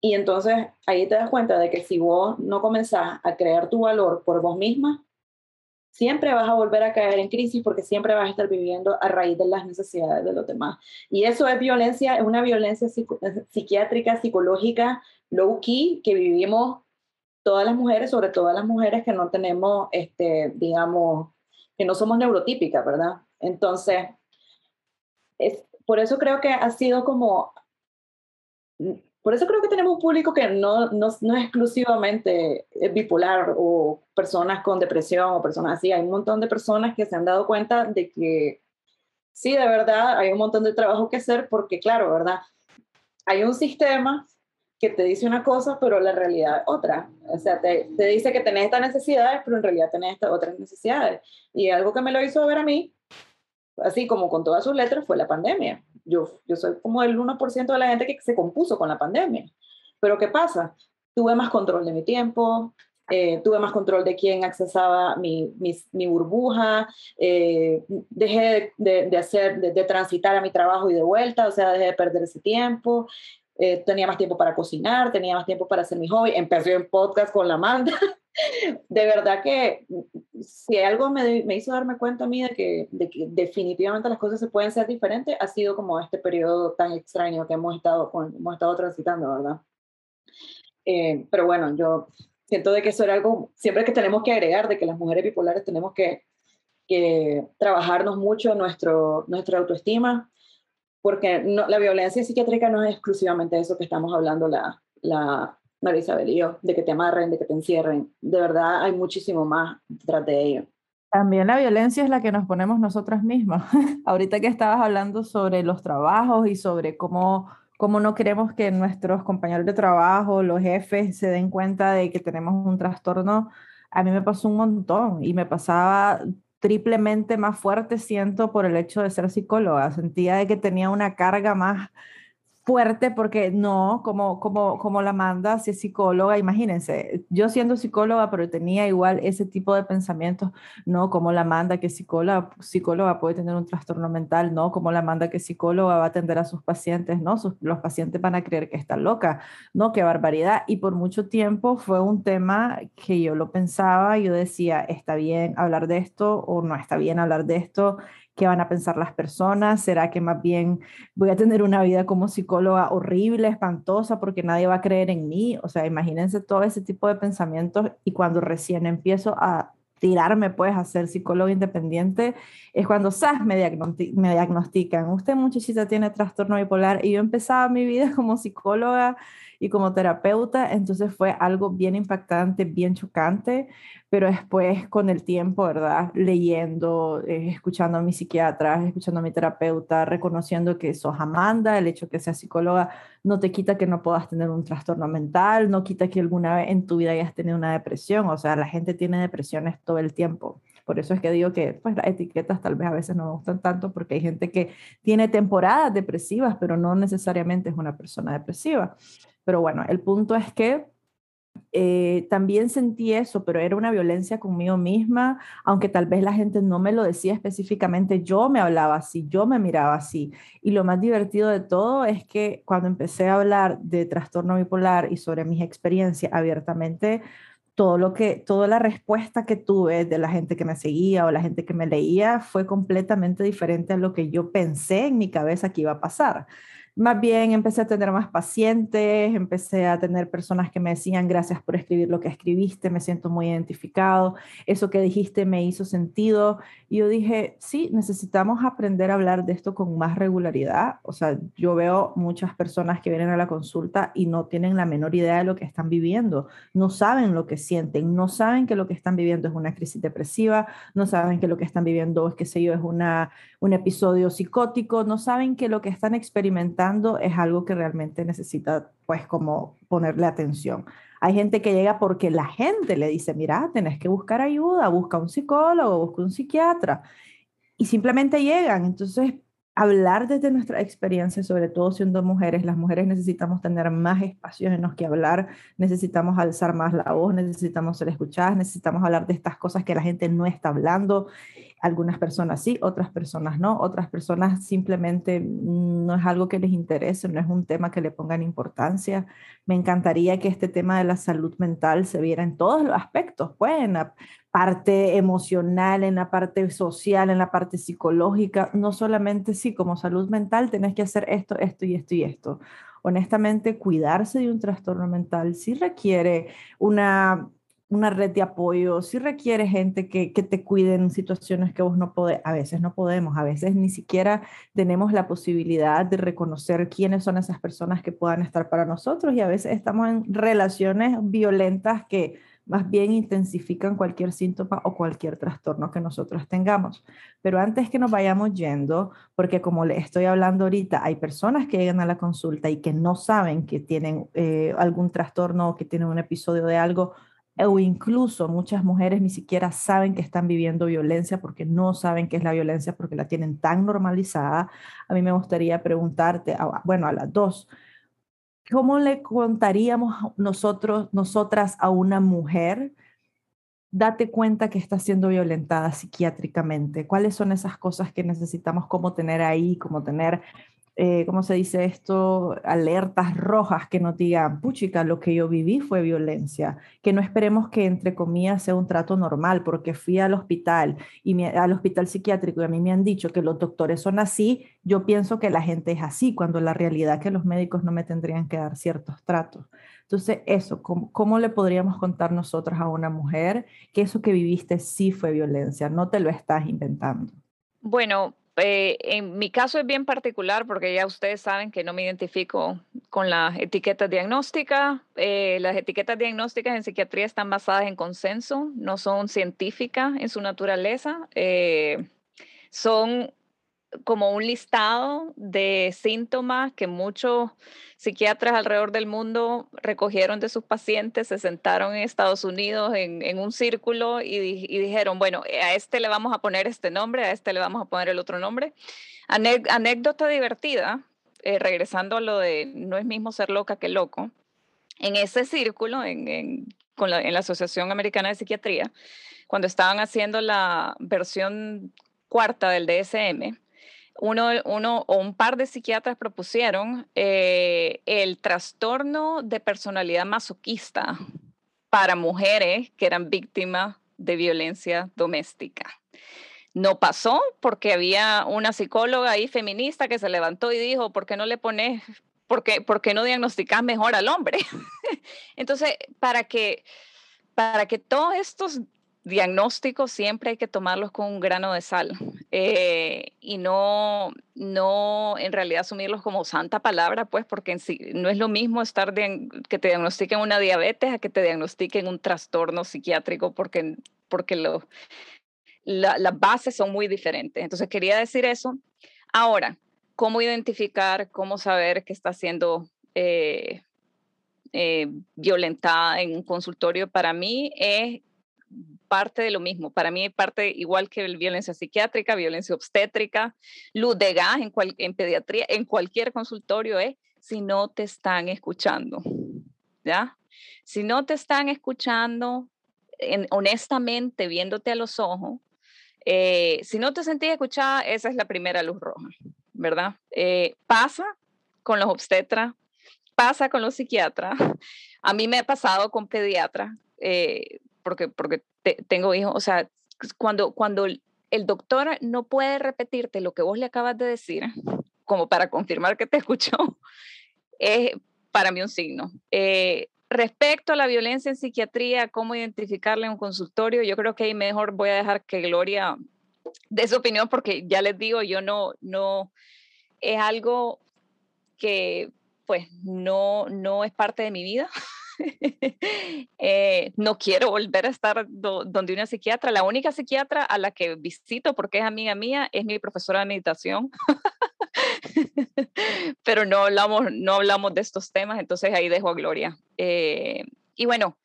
Y entonces ahí te das cuenta de que si vos no comenzás a crear tu valor por vos misma, siempre vas a volver a caer en crisis porque siempre vas a estar viviendo a raíz de las necesidades de los demás. Y eso es violencia, es una violencia psiquiátrica, psicológica, low key, que vivimos todas las mujeres, sobre todo las mujeres que no tenemos, este, digamos, que no somos neurotípicas, ¿verdad? Entonces, es, por eso creo que ha sido como, por eso creo que tenemos un público que no, no, no es exclusivamente bipolar o personas con depresión o personas así. Hay un montón de personas que se han dado cuenta de que sí, de verdad, hay un montón de trabajo que hacer porque, claro, ¿verdad? Hay un sistema que te dice una cosa, pero la realidad es otra. O sea, te, te dice que tenés estas necesidades, pero en realidad tenés estas otras necesidades. Y algo que me lo hizo ver a mí así como con todas sus letras, fue la pandemia. Yo, yo soy como el 1% de la gente que se compuso con la pandemia. Pero ¿qué pasa? Tuve más control de mi tiempo, eh, tuve más control de quién accesaba mi, mi, burbuja, eh, dejé de, de hacer, de, de, transitar a mi trabajo y de vuelta, o sea, dejé de perder ese tiempo, eh, tenía más tiempo para cocinar, tenía más tiempo para hacer mi hobby, empecé en podcast con la Amanda. de verdad que si algo me, me, hizo darme cuenta a mí de que, de que, definitivamente las cosas se pueden ser diferentes, ha sido como este periodo tan extraño que hemos estado, hemos estado transitando, ¿verdad? Eh, pero bueno, yo siento de que eso era algo siempre que tenemos que agregar, de que las mujeres bipolares tenemos que, que trabajarnos mucho nuestro, nuestra autoestima, porque no, la violencia psiquiátrica no es exclusivamente eso que estamos hablando la, la María Isabel y yo, de que te amarren, de que te encierren. De verdad hay muchísimo más detrás de ello. También la violencia es la que nos ponemos nosotras mismas. Ahorita que estabas hablando sobre los trabajos y sobre cómo, cómo no queremos que nuestros compañeros de trabajo, los jefes, se den cuenta de que tenemos un trastorno, a mí me pasó un montón y me pasaba triplemente más fuerte siento por el hecho de ser psicóloga. Sentía de que tenía una carga más fuerte porque no, como, como, como la manda, si es psicóloga, imagínense, yo siendo psicóloga, pero tenía igual ese tipo de pensamientos, no, como la manda que psicóloga, psicóloga puede tener un trastorno mental, no, como la manda que psicóloga va a atender a sus pacientes, no, los pacientes van a creer que está loca, no, qué barbaridad. Y por mucho tiempo fue un tema que yo lo pensaba, yo decía, está bien hablar de esto o no está bien hablar de esto qué van a pensar las personas, será que más bien voy a tener una vida como psicóloga horrible, espantosa, porque nadie va a creer en mí. O sea, imagínense todo ese tipo de pensamientos y cuando recién empiezo a tirarme pues a ser psicólogo independiente es cuando SAS me, me diagnostican, usted muchachita tiene trastorno bipolar y yo empezaba mi vida como psicóloga y como terapeuta, entonces fue algo bien impactante, bien chocante, pero después con el tiempo, ¿verdad? Leyendo, eh, escuchando a mi psiquiatra, escuchando a mi terapeuta, reconociendo que sos Amanda, el hecho que seas psicóloga no te quita que no puedas tener un trastorno mental, no quita que alguna vez en tu vida hayas tenido una depresión, o sea, la gente tiene depresiones todo el tiempo. Por eso es que digo que pues, las etiquetas tal vez a veces no me gustan tanto porque hay gente que tiene temporadas depresivas, pero no necesariamente es una persona depresiva. Pero bueno, el punto es que eh, también sentí eso, pero era una violencia conmigo misma, aunque tal vez la gente no me lo decía específicamente, yo me hablaba así, yo me miraba así. Y lo más divertido de todo es que cuando empecé a hablar de trastorno bipolar y sobre mis experiencias abiertamente, todo lo que, toda la respuesta que tuve de la gente que me seguía o la gente que me leía fue completamente diferente a lo que yo pensé en mi cabeza que iba a pasar más bien empecé a tener más pacientes, empecé a tener personas que me decían gracias por escribir lo que escribiste, me siento muy identificado, eso que dijiste me hizo sentido. Y yo dije, sí, necesitamos aprender a hablar de esto con más regularidad. O sea, yo veo muchas personas que vienen a la consulta y no tienen la menor idea de lo que están viviendo, no saben lo que sienten, no saben que lo que están viviendo es una crisis depresiva, no saben que lo que están viviendo es, qué sé yo, es una, un episodio psicótico, no saben que lo que están experimentando es algo que realmente necesita pues como ponerle atención. Hay gente que llega porque la gente le dice, mira, tenés que buscar ayuda, busca un psicólogo, busca un psiquiatra. Y simplemente llegan. Entonces, hablar desde nuestra experiencia, sobre todo siendo mujeres. Las mujeres necesitamos tener más espacios en los que hablar, necesitamos alzar más la voz, necesitamos ser escuchadas, necesitamos hablar de estas cosas que la gente no está hablando. Algunas personas sí, otras personas no, otras personas simplemente no es algo que les interese, no es un tema que le pongan importancia. Me encantaría que este tema de la salud mental se viera en todos los aspectos, pues en la parte emocional, en la parte social, en la parte psicológica, no solamente sí, como salud mental tenés que hacer esto, esto y esto y esto. Honestamente, cuidarse de un trastorno mental sí requiere una una red de apoyo, si requiere gente que, que, te cuide en situaciones que vos no podés, a veces no podemos, a veces ni siquiera tenemos la posibilidad de reconocer quiénes son esas personas que puedan estar para nosotros y a veces estamos en relaciones violentas que más bien intensifican cualquier síntoma o cualquier trastorno que nosotros tengamos. Pero antes que nos vayamos yendo, porque como le estoy hablando ahorita, hay personas que llegan a la consulta y que no saben que tienen eh, algún trastorno o que tienen un episodio de algo, o incluso muchas mujeres ni siquiera saben que están viviendo violencia porque no saben qué es la violencia porque la tienen tan normalizada. A mí me gustaría preguntarte, bueno, a las dos, ¿cómo le contaríamos nosotros, nosotras a una mujer? Date cuenta que está siendo violentada psiquiátricamente. ¿Cuáles son esas cosas que necesitamos como tener ahí, como tener eh, ¿cómo se dice esto? Alertas rojas que nos digan, puchica, lo que yo viví fue violencia, que no esperemos que entre comillas sea un trato normal, porque fui al hospital y al hospital psiquiátrico y a mí me han dicho que los doctores son así, yo pienso que la gente es así, cuando la realidad es que los médicos no me tendrían que dar ciertos tratos. Entonces, eso, ¿cómo, ¿cómo, le podríamos contar nosotros a una mujer que eso que viviste sí fue violencia, no te lo estás inventando? Bueno, eh, en mi caso es bien particular porque ya ustedes saben que no me identifico con la etiqueta diagnóstica. Eh, las etiquetas diagnósticas en psiquiatría están basadas en consenso, no son científicas en su naturaleza. Eh, son como un listado de síntomas que muchos psiquiatras alrededor del mundo recogieron de sus pacientes, se sentaron en Estados Unidos en, un círculo y, dijeron, bueno, a este le vamos a poner este nombre, a este le vamos a poner el otro nombre. anécdota divertida, eh, regresando a lo de no es mismo ser loca que loco, en ese círculo, en, en la Asociación Americana de Psiquiatría, cuando estaban haciendo la versión cuarta del DSM, uno, uno o un par de psiquiatras propusieron eh, el trastorno de personalidad masoquista para mujeres que eran víctimas de violencia doméstica. No pasó porque había una psicóloga ahí feminista que se levantó y dijo, ¿por qué no le pones, por qué, por qué no diagnosticas mejor al hombre? Entonces, para que, para que todos estos diagnósticos siempre hay que tomarlos con un grano de sal eh, y no, no en realidad asumirlos como santa palabra, pues porque no es lo mismo estar que te diagnostiquen una diabetes a que te diagnostiquen un trastorno psiquiátrico porque, porque lo, las bases son muy diferentes. Entonces quería decir eso. Ahora, ¿cómo identificar, cómo saber que está siendo eh, eh, violentada en un consultorio? Para mí es parte de lo mismo. Para mí, parte igual que violencia psiquiátrica, violencia obstétrica, luz de gas en, en pediatría, en cualquier consultorio es si no te están escuchando. ¿Ya? Si no te están escuchando, honestamente, viéndote a los ojos, eh, si no te sentís escuchada, esa es la primera luz roja, ¿verdad? Eh, pasa con los obstetras, pasa con los psiquiatras. A mí me ha pasado con pediatras. Eh, porque, porque tengo hijos, o sea, cuando, cuando el doctor no puede repetirte lo que vos le acabas de decir, como para confirmar que te escuchó, es para mí un signo. Eh, respecto a la violencia en psiquiatría, cómo identificarla en un consultorio, yo creo que ahí mejor voy a dejar que Gloria dé su opinión porque ya les digo, yo no, no, es algo que pues no, no es parte de mi vida. Eh, no quiero volver a estar donde una psiquiatra. La única psiquiatra a la que visito, porque es amiga mía, es mi profesora de meditación. Pero no hablamos, no hablamos de estos temas, entonces ahí dejo a Gloria. Eh, y bueno,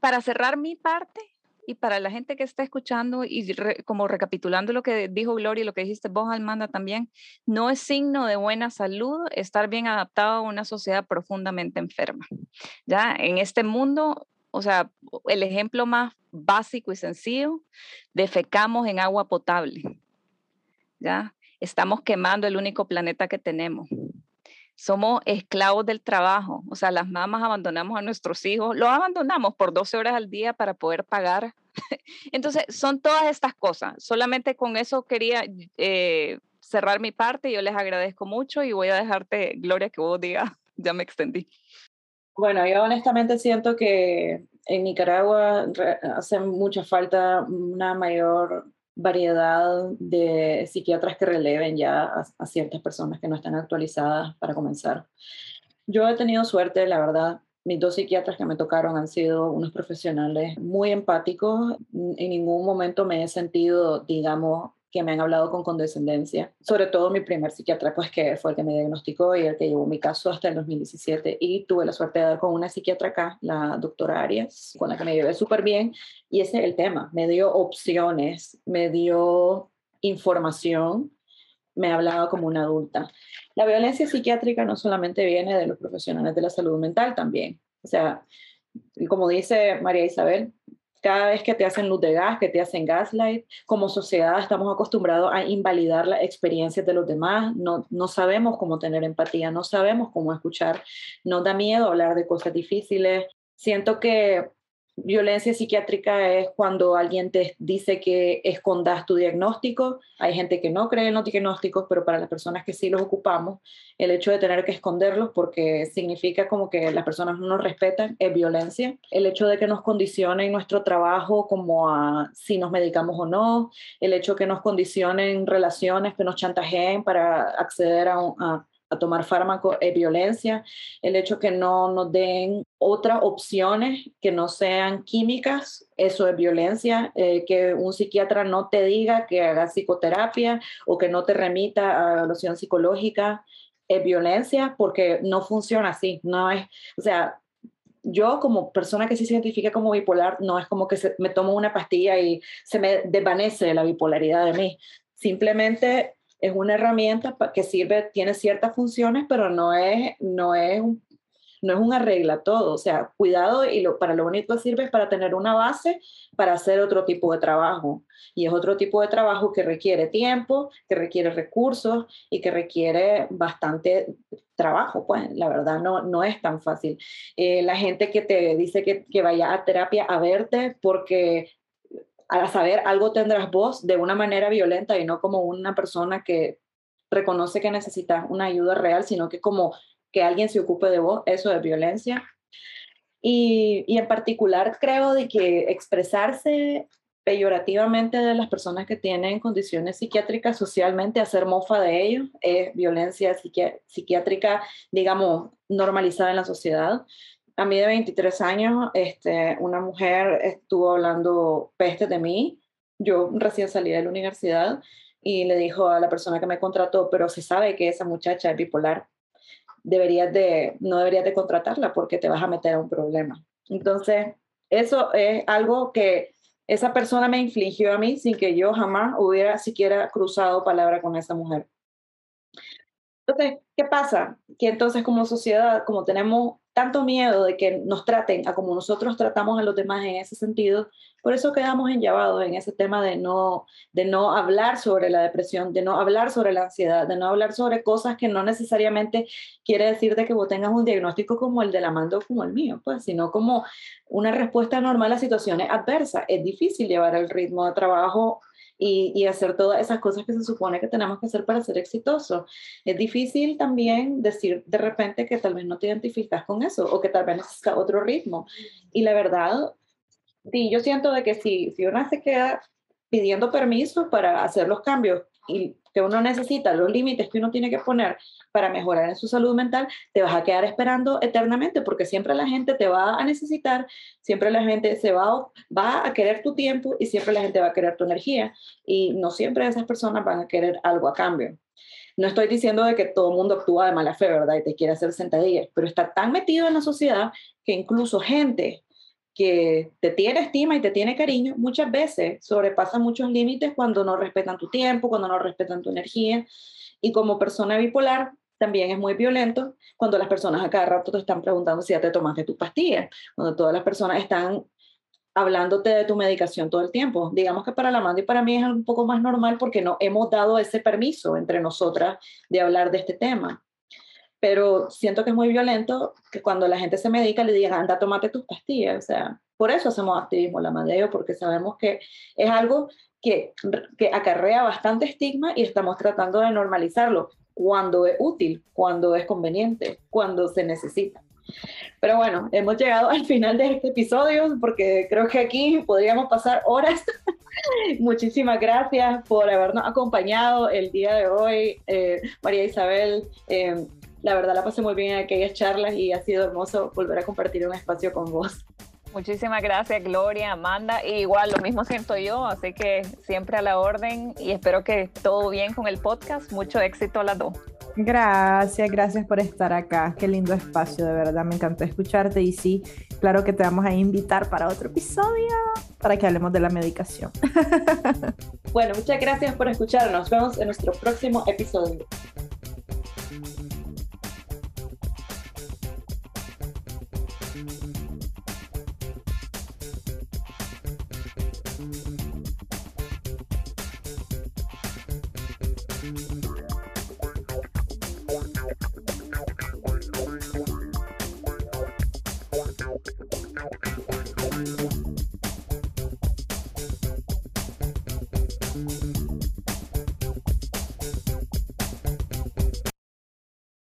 para cerrar mi parte, Y para la gente que está escuchando y como recapitulando lo que dijo Gloria y lo que dijiste vos, Almanda, también, no es signo de buena salud estar bien adaptado a una sociedad profundamente enferma. Ya en este mundo, o sea, el ejemplo más básico y sencillo, defecamos en agua potable. ¿Ya? Estamos quemando el único planeta que tenemos somos esclavos del trabajo, o sea, las mamás abandonamos a nuestros hijos, los abandonamos por 12 horas al día para poder pagar. Entonces, son todas estas cosas. Solamente con eso quería eh, cerrar mi parte. Yo les agradezco mucho y voy a dejarte, Gloria, que vos digas, ya me extendí. Bueno, yo honestamente siento que en Nicaragua hace mucha falta una mayor variedad de psiquiatras que releven ya a, ciertas personas que no están actualizadas para comenzar. Yo he tenido suerte, la verdad. Mis dos psiquiatras que me tocaron han sido unos profesionales muy empáticos. En ningún momento me he sentido, digamos, que me han hablado con condescendencia, sobre todo mi primer psiquiatra, pues que fue el que me diagnosticó y el que llevó mi caso hasta el 2017 y tuve la suerte de dar con una psiquiatra acá, la doctora Arias, con la que me llevé súper bien y ese es el tema, me dio opciones, me dio información, me hablaba como una adulta. La violencia psiquiátrica no solamente viene de los profesionales de la salud mental también, o sea, como dice María Isabel, cada vez que te hacen luz de gas, que te hacen gaslight, como sociedad estamos acostumbrados a invalidar las experiencias de los demás, no, no sabemos cómo tener empatía, no sabemos cómo escuchar, nos da miedo hablar de cosas difíciles. Siento que Violencia psiquiátrica es cuando alguien te dice que escondas tu diagnóstico. Hay gente que no cree en los diagnósticos, pero para las personas que sí los ocupamos, el hecho de tener que esconderlos porque significa como que las personas no nos respetan es violencia. El hecho de que nos condicionen nuestro trabajo como a si nos medicamos o no, el hecho de que nos condicionen relaciones, que nos chantajeen para acceder a, a a tomar fármaco es violencia, el hecho que no nos den otras opciones que no sean químicas, eso es violencia, eh, que un psiquiatra no te diga que hagas psicoterapia o que no te remita a evaluación psicológica, es violencia porque no funciona así, no es, o sea, yo como persona que se identifica como bipolar, no es como que me tomo una pastilla y se me desvanece la bipolaridad de mí. Simplemente es una herramienta que sirve, tiene ciertas funciones, pero no es, no es, un, no es un arregla todo. O sea, cuidado y lo, para lo único que sirve es para tener una base para hacer otro tipo de trabajo. Y es otro tipo de trabajo que requiere tiempo, que requiere recursos y que requiere bastante trabajo. Pues la verdad no, no es tan fácil. Eh, la gente que te dice que, que vaya a terapia a verte porque a saber algo tendrás vos de una manera violenta y no como una persona que reconoce que necesitas una ayuda real, sino que como que alguien se ocupe de vos, eso es violencia. Y, y en particular creo de que expresarse peyorativamente de las personas que tienen condiciones psiquiátricas socialmente, hacer mofa de ellos, es violencia psiquiátrica, digamos, normalizada en la sociedad a mí de 23 años, este, una mujer estuvo hablando peste de mí. Yo recién salí de la universidad y le dijo a la persona que me contrató, pero se sabe que esa muchacha es bipolar. Deberías de, no deberías de contratarla porque te vas a meter a un problema. Entonces, eso es algo que esa persona me infligió a mí sin que yo jamás hubiera siquiera cruzado palabra con esa mujer. Entonces, ¿qué pasa? Que entonces como sociedad, como tenemos tanto miedo de que nos traten a como nosotros tratamos a los demás en ese sentido, por eso quedamos enllavados en ese tema de no, de no hablar sobre la depresión, de no hablar sobre la ansiedad, de no hablar sobre cosas que no necesariamente quiere decir de que vos tengas un diagnóstico como el de la mando como el mío, pues, sino como una respuesta normal a situaciones adversas. Es difícil llevar el ritmo de trabajo y, hacer todas esas cosas que se supone que tenemos que hacer para ser exitosos. Es difícil también decir de repente que tal vez no te identificas con eso o que tal vez necesitas otro ritmo. Y la verdad, sí, yo siento de que si, si una se queda pidiendo permiso para hacer los cambios y que uno necesita, los límites que uno tiene que poner para mejorar en su salud mental, te vas a quedar esperando eternamente porque siempre la gente te va a necesitar, siempre la gente se va, va a querer tu tiempo y siempre la gente va a querer tu energía y no siempre esas personas van a querer algo a cambio. No estoy diciendo de que todo el mundo actúa de mala fe, ¿verdad? Y te quiere hacer sentadillas, pero está tan metido en la sociedad que incluso gente que te tiene estima y te tiene cariño, muchas veces sobrepasan muchos límites cuando no respetan tu tiempo, cuando no respetan tu energía. Y como persona bipolar, también es muy violento cuando las personas a cada rato te están preguntando si ya te tomaste tus pastillas, cuando todas las personas están hablándote de tu medicación todo el tiempo. Digamos que para la Amanda y para mí es un poco más normal porque no hemos dado ese permiso entre nosotras de hablar de este tema pero siento que es muy violento que cuando la gente se medica le digan, anda, tomate tus pastillas. O sea, por eso hacemos activismo la Madeo, porque sabemos que es algo que, que acarrea bastante estigma y estamos tratando de normalizarlo cuando es útil, cuando es conveniente, cuando se necesita. Pero bueno, hemos llegado al final de este episodio porque creo que aquí podríamos pasar horas. Muchísimas gracias por habernos acompañado el día de hoy, eh, María Isabel. Eh, la verdad la pasé muy bien en aquellas charlas y ha sido hermoso volver a compartir un espacio con vos. Muchísimas gracias, Gloria, Amanda. Y igual lo mismo siento yo, así que siempre a la orden y espero que todo bien con el podcast. Mucho éxito a las dos. Gracias, gracias por estar acá. Qué lindo espacio, de verdad. Me encantó escucharte y sí, claro que te vamos a invitar para otro episodio para que hablemos de la medicación. bueno, muchas gracias por escucharnos. Nos vemos en nuestro próximo episodio.